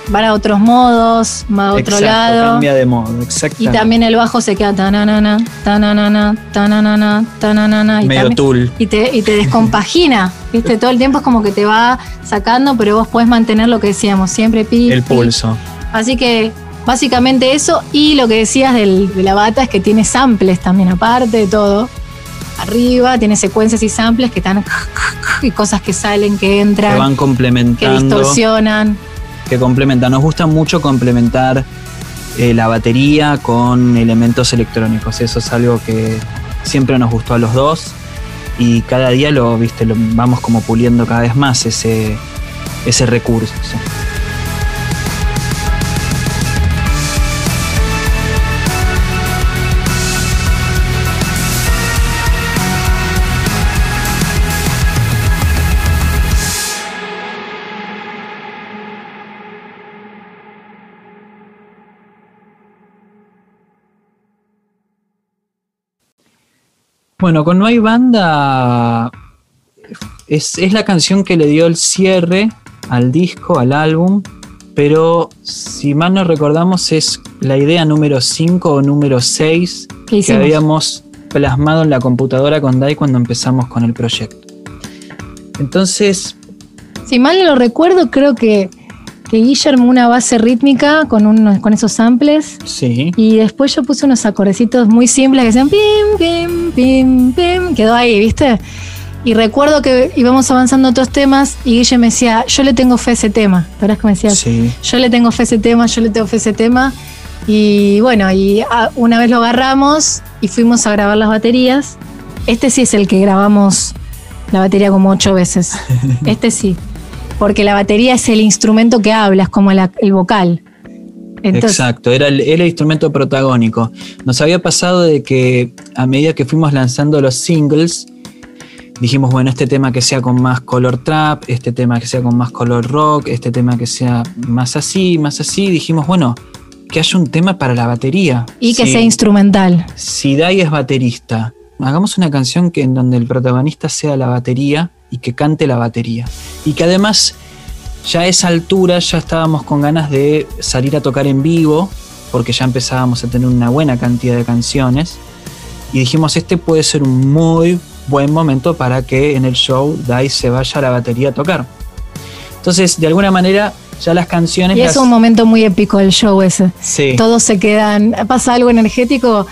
B: van a otros modos, va a otro
C: Exacto,
B: lado.
C: Cambia de modo,
B: Y
C: exactamente.
B: también el bajo se queda tananana, tananana, tananana, tananana. Y,
C: medio
B: también-
C: tool.
B: y te, y te descompagina, ¿viste? Todo el tiempo es como que te va sacando, pero vos podés mantener lo que decíamos, siempre pi.
C: El
B: pi.
C: pulso.
B: Así que básicamente eso. Y lo que decías del- de la bata es que tiene samples también, aparte de todo. Arriba tiene secuencias y samples que están y cosas que salen, que
C: Que
B: entran,
C: van
B: que
C: complementando.
B: distorsionan.
C: Que complementan. Nos gusta mucho complementar eh, la batería con elementos electrónicos. Eso es algo que siempre nos gustó a los dos. Y cada día lo, viste, lo vamos como puliendo cada vez más ese, ese recurso. Bueno, con No hay banda es, es la canción que le dio el cierre al disco, al álbum, pero si mal no recordamos es la idea número 5 o número 6
B: ¿Qué
C: que habíamos plasmado en la computadora con Dai cuando empezamos con el proyecto. Entonces,
B: Si mal no lo recuerdo, creo que, que Guillermo una base rítmica con, unos, con esos samples.
C: sí,
B: Y después yo puse unos acordecitos muy simples que decían pim, pim, pim, pim. Quedó ahí, ¿viste? Y recuerdo que íbamos avanzando otros temas y Guille me decía, yo le tengo fe a ese tema. ¿Te acuerdas que me decías?
C: sí,
B: Yo le tengo fe a ese tema, yo le tengo fe a ese tema. Y bueno, y una vez lo agarramos y fuimos a grabar las baterías. Este sí es el que grabamos la batería como ocho veces. Este sí. Porque la batería es el instrumento que habla, es como la- el vocal. Entonces,
C: exacto, era el, era el instrumento protagónico. Nos había pasado de que a medida que fuimos lanzando los singles, dijimos, bueno, este tema que sea con más color trap, este tema que sea con más color rock, este tema que sea más así, más así, dijimos, bueno, que haya un tema para la batería.
B: y que sea instrumental.
C: si Dai es baterista, hagamos una canción que en donde el protagonista sea la batería y que cante la batería. Y que además ya a esa altura ya estábamos con ganas de salir a tocar en vivo, porque ya empezábamos a tener una buena cantidad de canciones. Y dijimos, este puede ser un muy buen momento para que en el show Dai se vaya a la batería a tocar. Entonces, de alguna manera, ya las canciones...
B: Y es
C: las-
B: un momento muy épico del show ese.
C: Sí.
B: Todos se quedan, pasa algo energético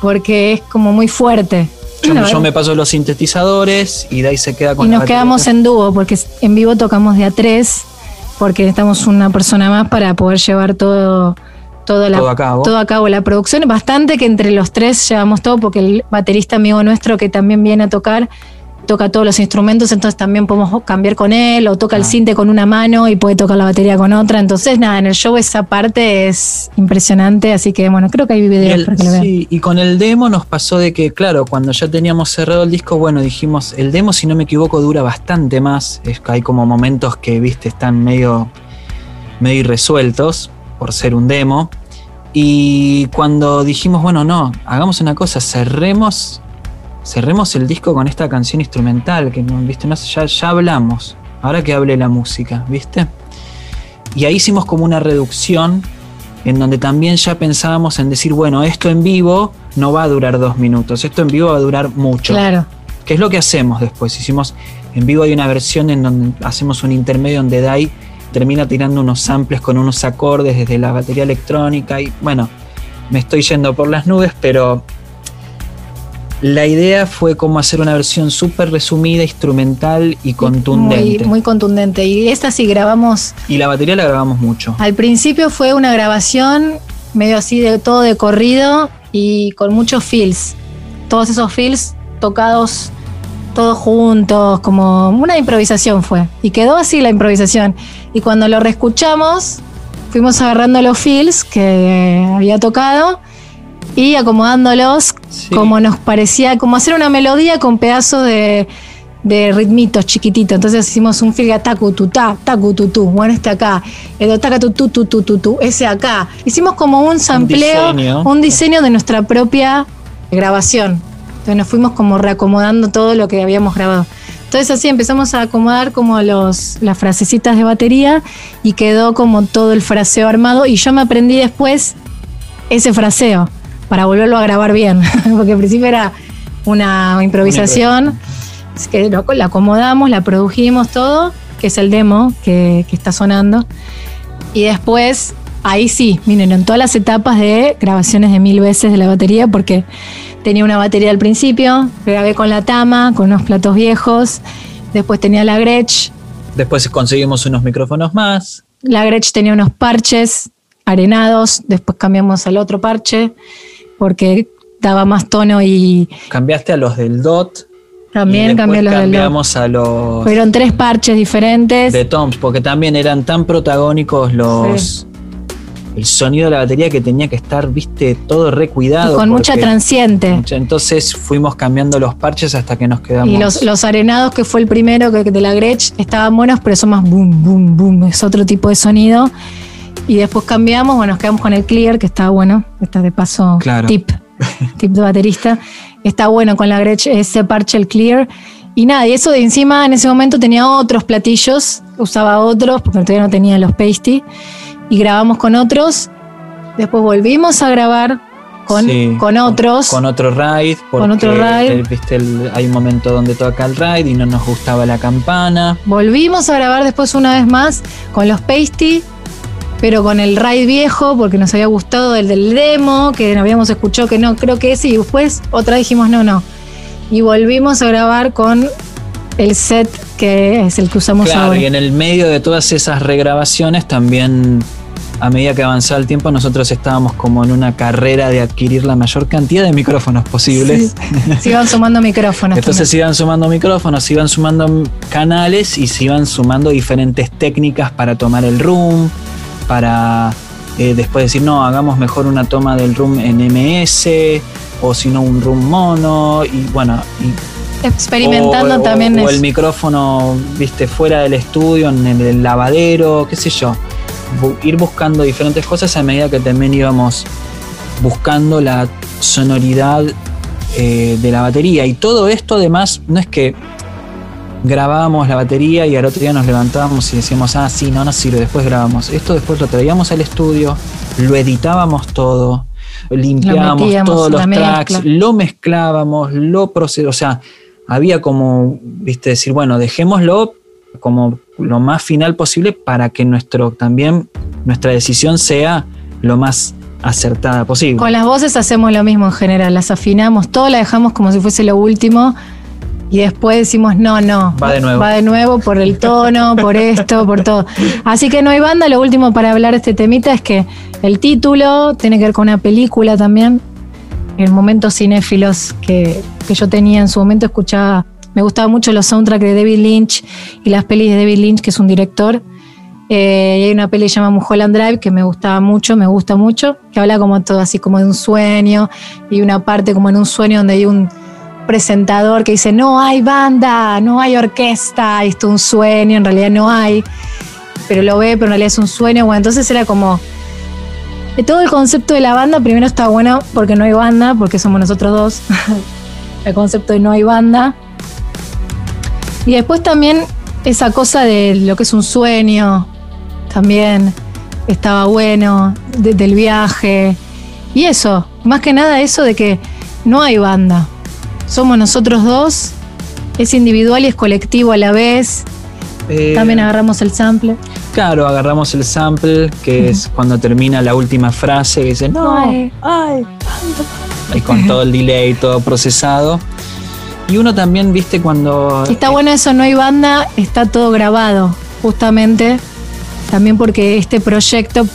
B: porque es como muy fuerte.
C: Yo, me paso los sintetizadores y Dai se queda con
B: y nos quedamos en dúo porque en vivo tocamos de a tres porque necesitamos una persona más para poder llevar todo todo, la-
C: Todo a cabo.
B: todo a cabo la producción. Bastante que entre los tres llevamos todo porque el baterista amigo nuestro que también viene a tocar toca todos los instrumentos entonces también podemos cambiar con él o toca el
C: Ah.
B: cinte con una mano y puede tocar la batería con otra entonces nada en el show esa parte es impresionante así que bueno creo que hay
C: Y,
B: videos
C: el-
B: para que lo vean
C: sí, y con el demo nos pasó de que, claro, cuando ya teníamos cerrado el disco, bueno, dijimos, el demo, si no me equivoco, dura bastante más. Es que hay como momentos que, viste, están medio, medio irresueltos por ser un demo. Y cuando dijimos, bueno, no, hagamos una cosa, cerremos, cerremos el disco con esta canción instrumental, que viste, no, ya, ya hablamos. Ahora que hable la música, ¿viste? Y ahí hicimos como una reducción en donde también ya pensábamos en decir, bueno, esto en vivo no va a durar dos minutos, esto en vivo va a durar mucho.
B: claro
C: ¿Qué es lo que hacemos después? Hicimos, en vivo hay una versión en donde hacemos un intermedio donde Dai termina tirando unos samples con unos acordes desde la batería electrónica y bueno, me estoy yendo por las nubes, pero la idea fue como hacer una versión súper resumida, instrumental y contundente.
B: muy, muy contundente y esta sí grabamos
C: Y la batería la grabamos mucho.
B: Al principio fue una grabación medio así de todo de corrido y con muchos feels. Todos esos feels tocados todos juntos, como una improvisación fue. Y quedó así la improvisación. Y cuando lo reescuchamos, fuimos agarrando los feels que había tocado y acomodándolos
C: Sí.
B: como nos parecía, como hacer una melodía con pedazos de, de ritmitos chiquititos. Entonces hicimos un feel tacu tu ta, tacu tu tu, bueno este acá, el taca tu tu tu tu tu tu, ese acá. Hicimos como un sampleo,
C: diseño.
B: un diseño de nuestra propia grabación. Entonces nos fuimos como reacomodando todo lo que habíamos grabado. Entonces así empezamos a acomodar como los, las frasecitas de batería y quedó como todo el fraseo armado y yo me aprendí después ese fraseo para volverlo a grabar bien, porque al principio era una improvisación, es que lo- la acomodamos, la produjimos todo, que es el demo que, que está sonando, y después, ahí sí, miren, en todas las etapas de grabaciones de mil veces de la batería, porque tenía una batería al principio, grabé con la Tama, con unos platos viejos, después tenía la Gretsch,
C: Después conseguimos unos micrófonos más.
B: la Gretsch tenía unos parches arenados, después cambiamos al otro parche porque daba más tono y
C: Cambiaste a los del DOT.
B: también cambié los del Dot.
C: cambiamos a los
B: Fueron tres parches diferentes.
C: de Toms, porque también eran tan protagónicos los. El sonido de la batería que tenía que estar, viste, todo recuidado.
B: con mucha transiente.
C: Entonces fuimos cambiando los parches hasta que nos quedamos.
B: Y los, los arenados, que fue el primero que, de la Gretsch, estaban buenos, pero son más boom, boom, boom. Es otro tipo de sonido. Y después cambiamos, bueno, nos quedamos con el clear, que está bueno. Está de paso
C: Claro.
B: tip, tip de baterista. Está bueno con la Gretsch ese parche, el clear. Y nada, y eso de encima en ese momento tenía otros platillos, usaba otros, porque todavía no tenía los pasty. Y grabamos con otros. Después volvimos a grabar con,
C: Sí,
B: con otros.
C: Con otro raid.
B: Con otro
C: eh, viste, el- hay un momento donde toca el raid y no nos gustaba la campana.
B: Volvimos a grabar después una vez más con los Pasty, pero con el raid viejo, porque nos había gustado el del demo, que habíamos escuchado que no, creo que ese, y después otra vez dijimos no, no. Y volvimos a grabar con el set que es el que usamos
C: Claro,
B: ahora.
C: y en el medio de todas esas regrabaciones también, a medida que avanzaba el tiempo, nosotros estábamos como en una carrera de adquirir la mayor cantidad de micrófonos posibles.
B: Sí, se iban sumando micrófonos.
C: Entonces se iban sumando micrófonos, se iban sumando canales y se iban sumando diferentes técnicas para tomar el room, para eh, después decir, no, hagamos mejor una toma del room en MS o si no un room mono y bueno, y
B: experimentando
C: o- o-
B: también
C: o
B: eso.
C: el micrófono, viste, fuera del estudio, en el lavadero, qué sé yo. Bu- ir buscando diferentes cosas a medida que también íbamos buscando la sonoridad eh, de la batería. Y todo esto además no es que grabábamos la batería y al otro día nos levantábamos y decíamos, ah, sí, no nos sirve, después grabamos. Esto después lo traíamos al estudio, lo editábamos todo, limpiábamos todos los tracks,
B: mezcla.
C: lo mezclábamos, lo procedíamos, o sea, había como, viste, decir, bueno, dejémoslo como lo más final posible para que nuestro también nuestra decisión sea lo más acertada posible.
B: Con las voces hacemos lo mismo en general, las afinamos, todo la dejamos como si fuese lo último y después decimos no, no.
C: Va de nuevo.
B: Va de nuevo por el tono, por esto, por todo. Así que no hay banda, lo último para hablar de este temita es que el título tiene que ver con una película también. En momentos cinéfilos que, que yo tenía en su momento escuchaba, me gustaban mucho los soundtracks de David Lynch y las pelis de David Lynch, que es un director. Eh, y hay una peli que se llama Mulholland Drive que me gustaba mucho, me gusta mucho, que habla como todo así como de un sueño y una parte como en un sueño donde hay un presentador que dice no hay banda, no hay orquesta, esto es un sueño, en realidad no hay, pero lo ve, pero en realidad es un sueño. Bueno, entonces era como todo el concepto de la banda, primero está bueno porque no hay banda, porque somos nosotros dos. el concepto de no hay banda. Y después también esa cosa de lo que es un sueño, también estaba bueno, de- del viaje. Y eso, más que nada eso de que no hay banda. Somos nosotros dos, es individual y es colectivo a la vez.
C: Eh,
B: También agarramos el sample.
C: Claro, agarramos el sample, que es cuando termina la última frase, que dice, no,
B: Ay, ay.
C: y con todo el delay, todo procesado. Y uno también, viste, cuando...
B: Está bueno eso, no hay banda, está todo grabado, justamente. También porque este proyecto,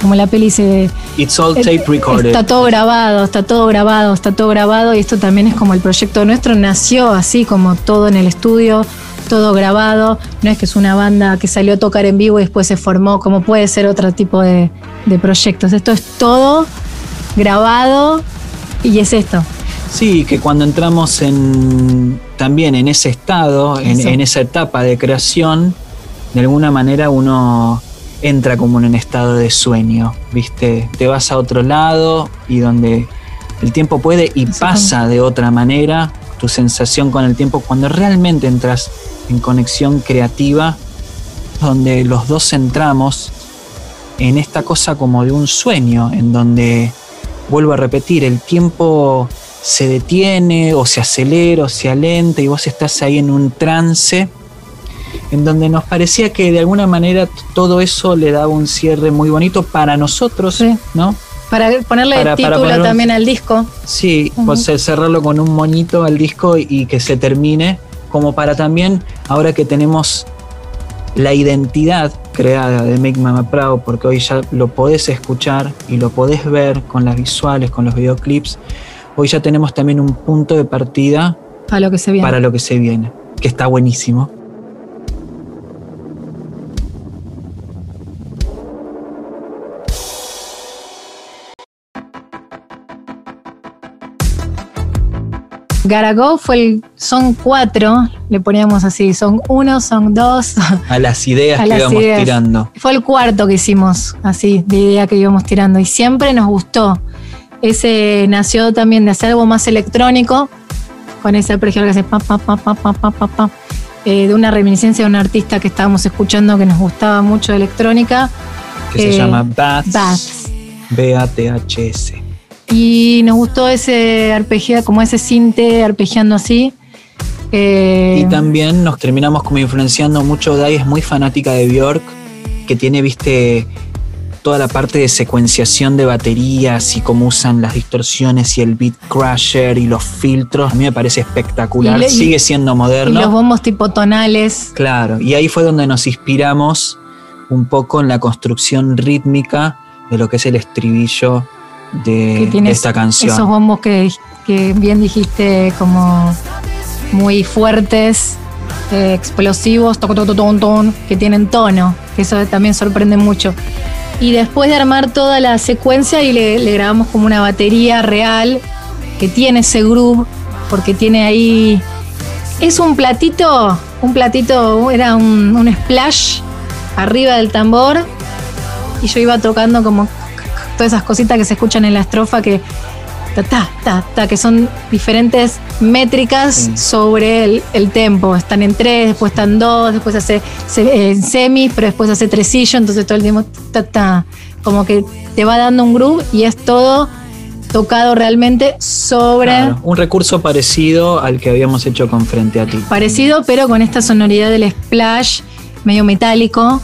B: como la peli se...
C: It's all tape recorded.
B: Está todo grabado, está todo grabado, está todo grabado y esto también es como el proyecto nuestro, nació así como todo en el estudio, todo grabado, no es que es una banda que salió a tocar en vivo y después se formó, como puede ser otro tipo de, de proyectos. Esto es todo grabado y es esto.
C: Sí, que cuando entramos en también en ese estado, en esa etapa de creación, de alguna manera uno entra como en un estado de sueño, ¿viste? Te vas a otro lado y donde el tiempo puede y pasa de otra manera, tu sensación con el tiempo cuando realmente entras en conexión creativa, donde los dos entramos en esta cosa como de un sueño, en donde, vuelvo a repetir, el tiempo se detiene o se acelera o se alenta y vos estás ahí en un trance en donde nos parecía que de alguna manera todo eso le daba un cierre muy bonito para nosotros,
B: Sí.
C: ¿no?
B: Para ponerle
C: Para-
B: título también al disco.
C: Sí, pues, cerrarlo con un moñito al disco y, y que se termine, como para también, ahora que tenemos la identidad creada de Make Mama Proud, porque hoy ya lo podés escuchar y lo podés ver con las visuales, con los videoclips, hoy ya tenemos también un punto de partida
B: Para lo que se viene.
C: para lo que se viene, que está buenísimo.
B: Garagó fue el, son cuatro, le poníamos así, son uno, son dos.
C: A las ideas
B: a
C: que
B: las
C: íbamos
B: ideas.
C: tirando.
B: Fue el cuarto que hicimos, así, de idea que íbamos tirando. Y siempre nos gustó. Ese nació también de hacer algo más electrónico, con ese arpegio que hace pa, pa, pa, pa, pa, pa, pa, pa. Eh, de una reminiscencia de un artista que estábamos escuchando que nos gustaba mucho de electrónica.
C: Que
B: eh, se
C: llama Bats.
B: Bats.
C: B-A-T-H-S.
B: Y nos gustó ese arpegio, como ese cinte arpegiando así. Eh,
C: Y también nos terminamos como influenciando mucho. Dai es muy fanática de Bjork, que tiene, viste, toda la parte de secuenciación de baterías y cómo usan las distorsiones y el beat crusher y los filtros. A mí me parece espectacular.
B: Y y-
C: Sigue siendo
B: y
C: moderno.
B: los bombos tipo tonales.
C: Claro, y ahí fue donde nos inspiramos un poco en la construcción rítmica de lo que es el estribillo de, esta canción.
B: esos bombos que, que bien dijiste como muy fuertes, eh, explosivos, toco, ton, ton, que tienen tono, que eso también sorprende mucho. Y después de armar toda la secuencia y le, le grabamos como una batería real que tiene ese groove, porque tiene ahí... Es un platito, un platito, era un, un splash arriba del tambor y yo iba tocando como todas esas cositas que se escuchan en la estrofa que ta ta ta ta que son diferentes métricas
C: Sí.
B: sobre el, el tempo están en tres después están dos después hace se- en semi pero después hace tresillo entonces todo el tiempo ta ta como que te va dando un groove y es todo tocado realmente sobre
C: Claro, un recurso parecido al que habíamos hecho con Frente a ti.
B: parecido pero con esta sonoridad del splash medio metálico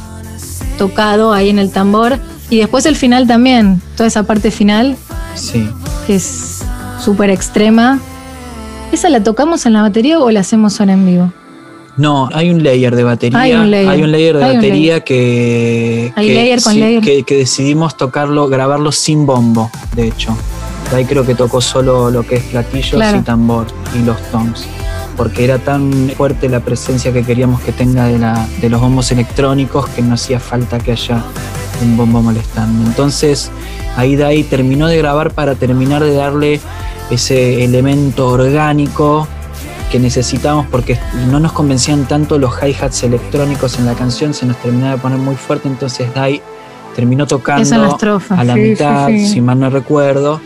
B: tocado ahí en el tambor y después el final también toda esa parte final
C: Sí.
B: que es súper extrema. ¿Esa la tocamos en la batería o la hacemos ahora en vivo?
C: No, hay un layer de batería.
B: Hay un layer.
C: Hay un layer de
B: Hay
C: batería que,
B: Hay
C: que,
B: layer con layer.
C: que- que decidimos tocarlo, grabarlo sin bombo, de hecho. Ahí creo que tocó solo lo que es platillos
B: Claro.
C: y tambor y los toms. Porque era tan fuerte la presencia que queríamos que tenga de, la, de los bombos electrónicos que no hacía falta que haya un bombo molestando. Entonces ahí Dai terminó de grabar para terminar de darle ese elemento orgánico que necesitábamos porque no nos convencían tanto los hi-hats electrónicos en la canción, se nos terminaba de poner muy fuerte, entonces Dai terminó tocando
B: la estrofa,
C: a la
B: sí,
C: mitad,
B: sí.
C: si mal no recuerdo,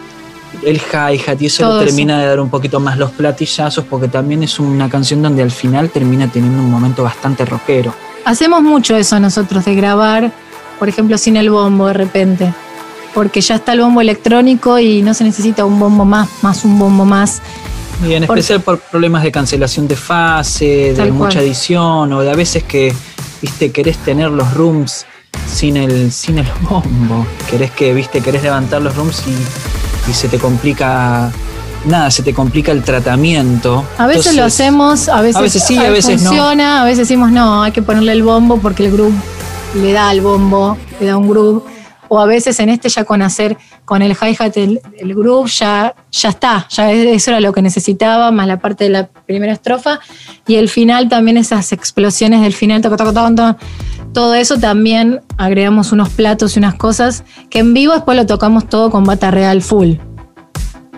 C: el hi-hat y eso
B: Todo
C: le
B: eso.
C: termina de dar un poquito más los platillazos porque también es una canción donde al final termina teniendo un momento bastante rockero.
B: Hacemos mucho eso nosotros, de grabar, por ejemplo, sin el bombo de repente. Porque ya está el bombo electrónico y no se necesita un bombo más, más un bombo más.
C: Y en especial por problemas de cancelación de fase, de
B: Tal cual.
C: mucha edición, o de a veces que, viste, querés tener los rooms sin el, sin el bombo. Querés que, viste, querés levantar los rooms y, y se te complica. Nada, se te complica el tratamiento.
B: A veces lo hacemos, a veces,
C: a veces sí, a veces no.
B: funciona, a veces decimos no, hay que ponerle el bombo porque el groove le da al bombo, le da un groove. O a veces en este ya con hacer con el hi-hat el, el groove ya, ya está, ya eso era lo que necesitaba, más la parte de la primera estrofa. Y el final también, esas explosiones del final, toco, toco, toco, toco, todo eso también agregamos unos platos y unas cosas que en vivo después lo tocamos todo con bata real full.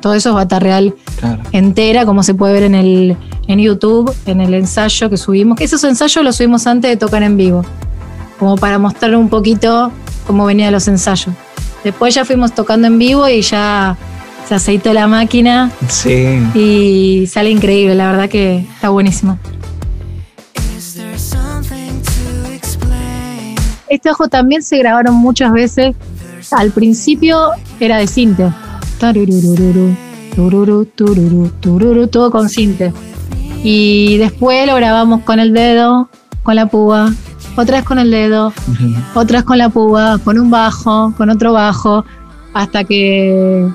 B: Todo eso es bata real
C: Claro.
B: entera, como se puede ver en, el, en YouTube, en el ensayo que subimos. Que esos ensayos los subimos antes de tocar en vivo, como para mostrar un poquito cómo venían los ensayos. Después ya fuimos tocando en vivo y ya se aceitó la máquina
C: Sí.
B: y sale increíble, la verdad que está buenísimo. Este ojo también se grabaron muchas veces. Al principio era de cinte. Tarurururu, tururu, tururu, tururu, todo con cinte. Y después lo grabamos con el dedo, con la púa, otra vez con el dedo, otra vez con la púa, con un bajo, con otro bajo, hasta que.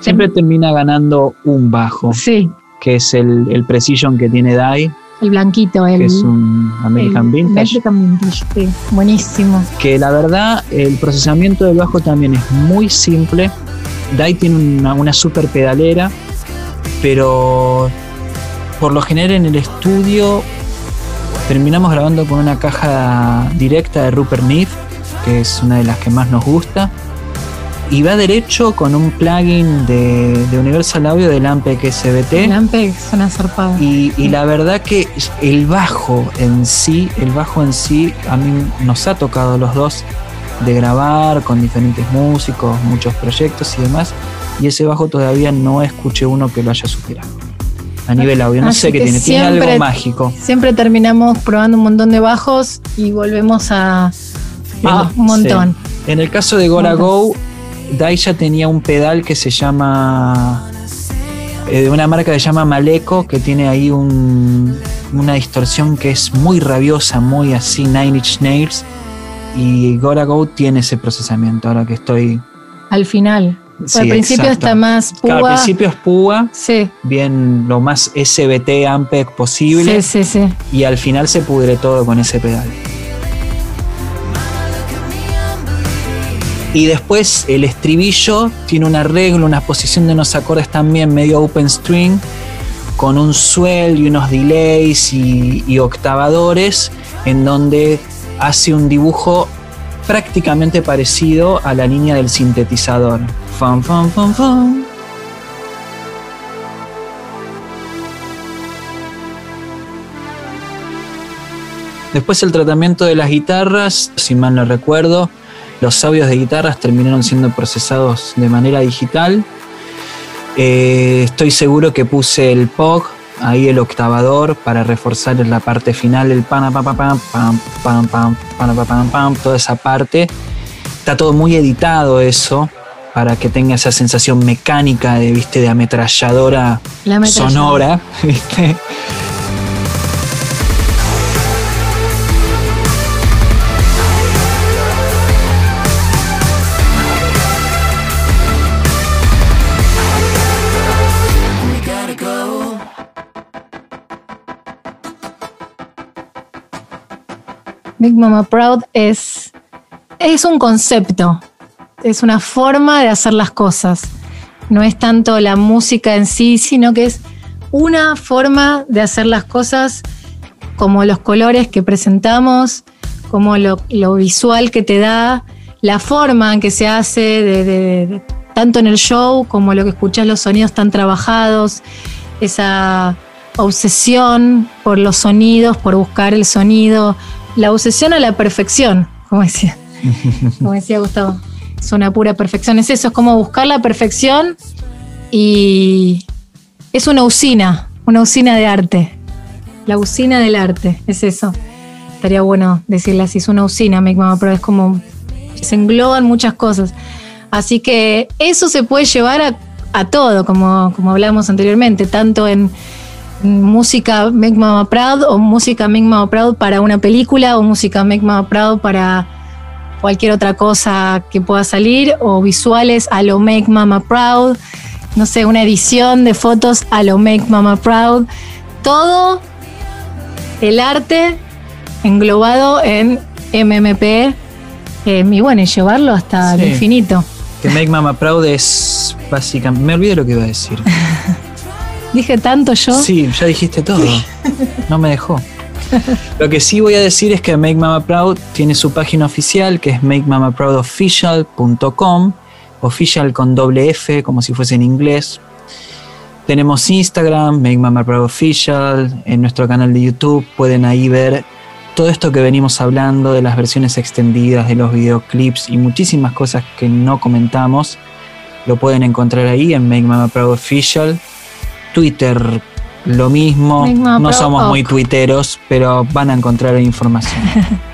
C: Siempre termina ganando un bajo,
B: Sí,
C: que es el, el Precision que tiene Dai,
B: el blanquito, el.
C: que es un American
B: el
C: Vintage.
B: American Vintage, sí, buenísimo.
C: que la verdad el procesamiento del bajo también es muy simple. Dai tiene una, una super pedalera, pero por lo general en el estudio terminamos grabando con una caja directa de Rupert Neve, que es una de las que más nos gusta. Y va derecho con un plugin de, de Universal Audio del Ampeg SBT.
B: El Ampeg suena zarpado.
C: Y, y la verdad que el bajo en sí, el bajo en sí, a mí nos ha tocado los dos de grabar con diferentes músicos, muchos proyectos y demás. Y ese bajo todavía no escuché uno que lo haya superado. A nivel audio, no
B: Así
C: sé qué tiene, tiene algo mágico.
B: Siempre terminamos probando un montón de bajos y volvemos a, Ah, un montón.
C: sí. En el caso de Gora Go, Dai ya tenía un pedal que se llama. eh, de una marca que se llama Maleco, que tiene ahí un- una distorsión que es muy rabiosa, muy así, Nine Inch Nails. Y Gora Go tiene ese procesamiento, ahora que estoy.
B: Al final.
C: Sí,
B: al principio
C: exacto.
B: está más púa.
C: Claro, al principio es púa,
B: Sí,
C: bien lo más SBT Ampeg posible.
B: sí, sí, sí.
C: y al final se pudre todo con ese pedal. Y después el estribillo tiene un arreglo, una posición de unos acordes también medio open string, con un swell y unos delays y, y octavadores, en donde hace un dibujo prácticamente parecido a la línea del sintetizador. Después el tratamiento de las guitarras, si mal no recuerdo, los audios de guitarras terminaron siendo procesados de manera digital. Eh, estoy seguro que puse el POG, ahí el octavador, para reforzar en la parte final el pam pam pam pam pam pam pam pam pam pam pam, toda esa parte. Está todo muy editado eso, para que tenga esa sensación mecánica de, viste, de ametralladora
B: La ametralladora.
C: sonora, ¿viste?
B: Big Mama Proud es, es un concepto, es una forma de hacer las cosas. No es tanto la música en sí, sino que es una forma de hacer las cosas como los colores que presentamos, como lo, visual que te da, la forma en que se hace, tanto en el show como lo que escuchás, los sonidos tan trabajados, esa obsesión por los sonidos, por buscar el sonido, la obsesión a la perfección, como decía, como decía Gustavo. Es una pura perfección, es eso, es como buscar la perfección y es una usina, una usina de arte. La usina del arte, es eso. Estaría bueno decirle así, es una usina, Make Mama, pero es como se engloban muchas cosas. Así que eso se puede llevar a, a todo, como, como hablamos anteriormente, tanto en música Make Mama Proud o música Make Mama Proud para una película o música Make Mama Proud para cualquier otra cosa que pueda salir o visuales a lo Make Mama Proud, no sé, una edición de fotos a lo Make Mama Proud, todo el arte englobado en MMP eh, y bueno, y llevarlo hasta el infinito.
C: Que Make Mama Proud es básicamente. Me olvidé lo que iba a decir.
B: Dije tanto yo.
C: Sí, ya dijiste todo. No me dejó. Lo que sí voy a decir es que Make Mama Proud tiene su página oficial que es makemamaproudofficial.com, official con doble F, como si fuese en inglés. Tenemos Instagram, Make Mama Proud Official, en nuestro canal de YouTube pueden ahí ver todo esto que venimos hablando de las versiones extendidas, de los videoclips y muchísimas cosas que no comentamos. Lo pueden encontrar ahí en Make Mama Proud Official. Twitter, lo mismo. No somos muy tuiteros, pero van a encontrar información.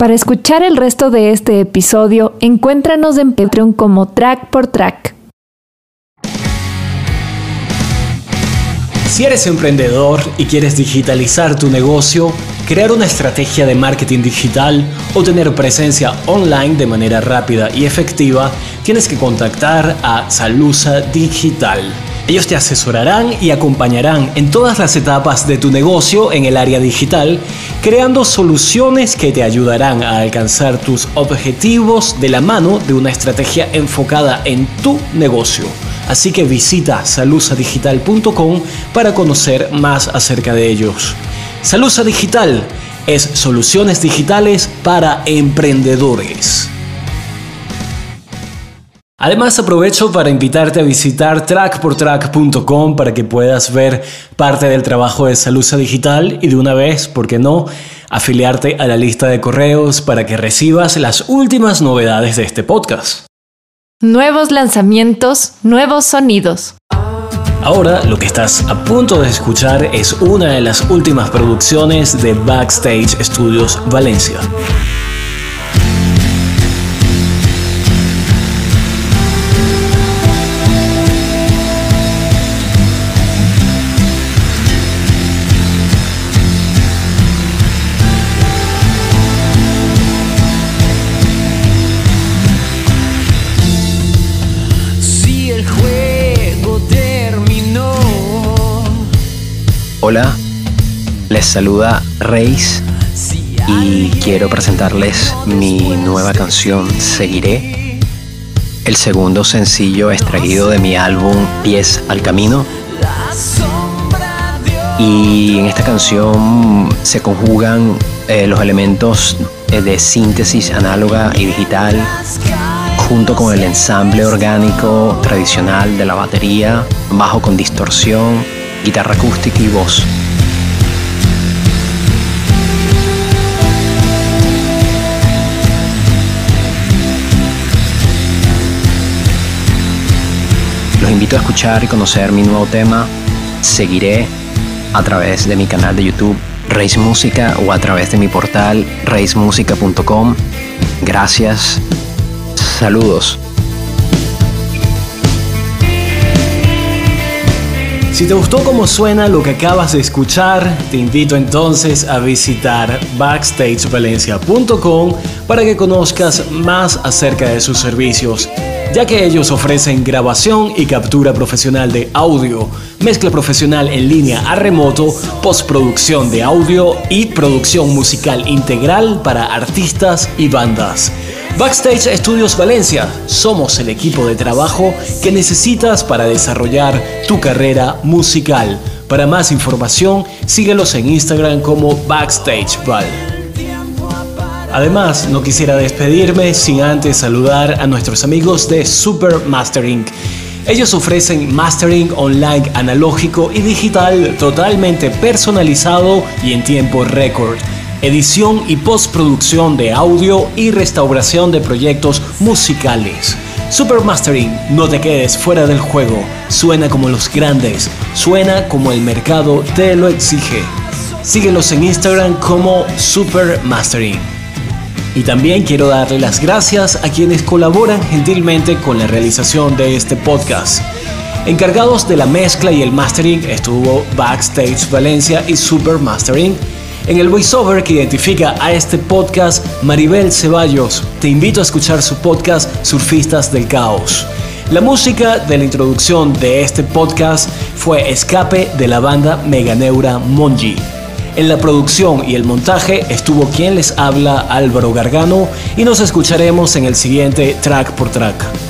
A: Para escuchar el resto de este episodio, encuéntranos en Patreon como Track por Track.
E: Si eres emprendedor y quieres digitalizar tu negocio, crear una estrategia de marketing digital o tener presencia online de manera rápida y efectiva, tienes que contactar a Salusa Digital. Ellos te asesorarán y acompañarán en todas las etapas de tu negocio en el área digital, creando soluciones que te ayudarán a alcanzar tus objetivos de la mano de una estrategia enfocada en tu negocio. Así que visita salusadigital.com para conocer más acerca de ellos. Salusa Digital es soluciones digitales para emprendedores. Además aprovecho para invitarte a visitar trackportrack.com para que puedas ver parte del trabajo de Salusa Digital y de una vez, ¿por qué no?, afiliarte a la lista de correos para que recibas las últimas novedades de este podcast.
A: Nuevos lanzamientos, nuevos sonidos.
E: Ahora lo que estás a punto de escuchar es una de las últimas producciones de Backstage Studios Valencia.
F: Hola, les saluda Reis y quiero presentarles mi nueva canción Seguiré, el segundo sencillo extraído de mi álbum Pies al Camino. Y en esta canción se conjugan eh, los elementos eh, de síntesis análoga y digital junto con el ensamble orgánico tradicional de la batería, bajo con distorsión, guitarra acústica y voz. Los invito a escuchar y conocer mi nuevo tema. Seguiré a través de mi canal de YouTube Reis Música o a través de mi portal reismusica.com. Gracias. Saludos.
E: Si te gustó cómo suena lo que acabas de escuchar, te invito entonces a visitar backstagevalencia.com para que conozcas más acerca de sus servicios, ya que ellos ofrecen grabación y captura profesional de audio, mezcla profesional en línea a remoto, postproducción de audio y producción musical integral para artistas y bandas. Backstage Studios Valencia, somos el equipo de trabajo que necesitas para desarrollar tu carrera musical. Para más información, síguelos en Instagram como BackstageVal. Además, no quisiera despedirme sin antes saludar a nuestros amigos de Super Mastering. Ellos ofrecen mastering online analógico y digital totalmente personalizado y en tiempo récord edición y postproducción de audio y restauración de proyectos musicales. Supermastering, no te quedes fuera del juego, suena como los grandes, suena como el mercado te lo exige. Síguelos en Instagram como Supermastering. Y también quiero darle las gracias a quienes colaboran gentilmente con la realización de este podcast. Encargados de la mezcla y el mastering estuvo Backstage Valencia y Supermastering. En el voiceover que identifica a este podcast, Maribel Ceballos, te invito a escuchar su podcast Surfistas del Caos. La música de la introducción de este podcast fue Escape de la banda Meganeura Monji. En la producción y el montaje estuvo quien les habla Álvaro Gargano y nos escucharemos en el siguiente track por track.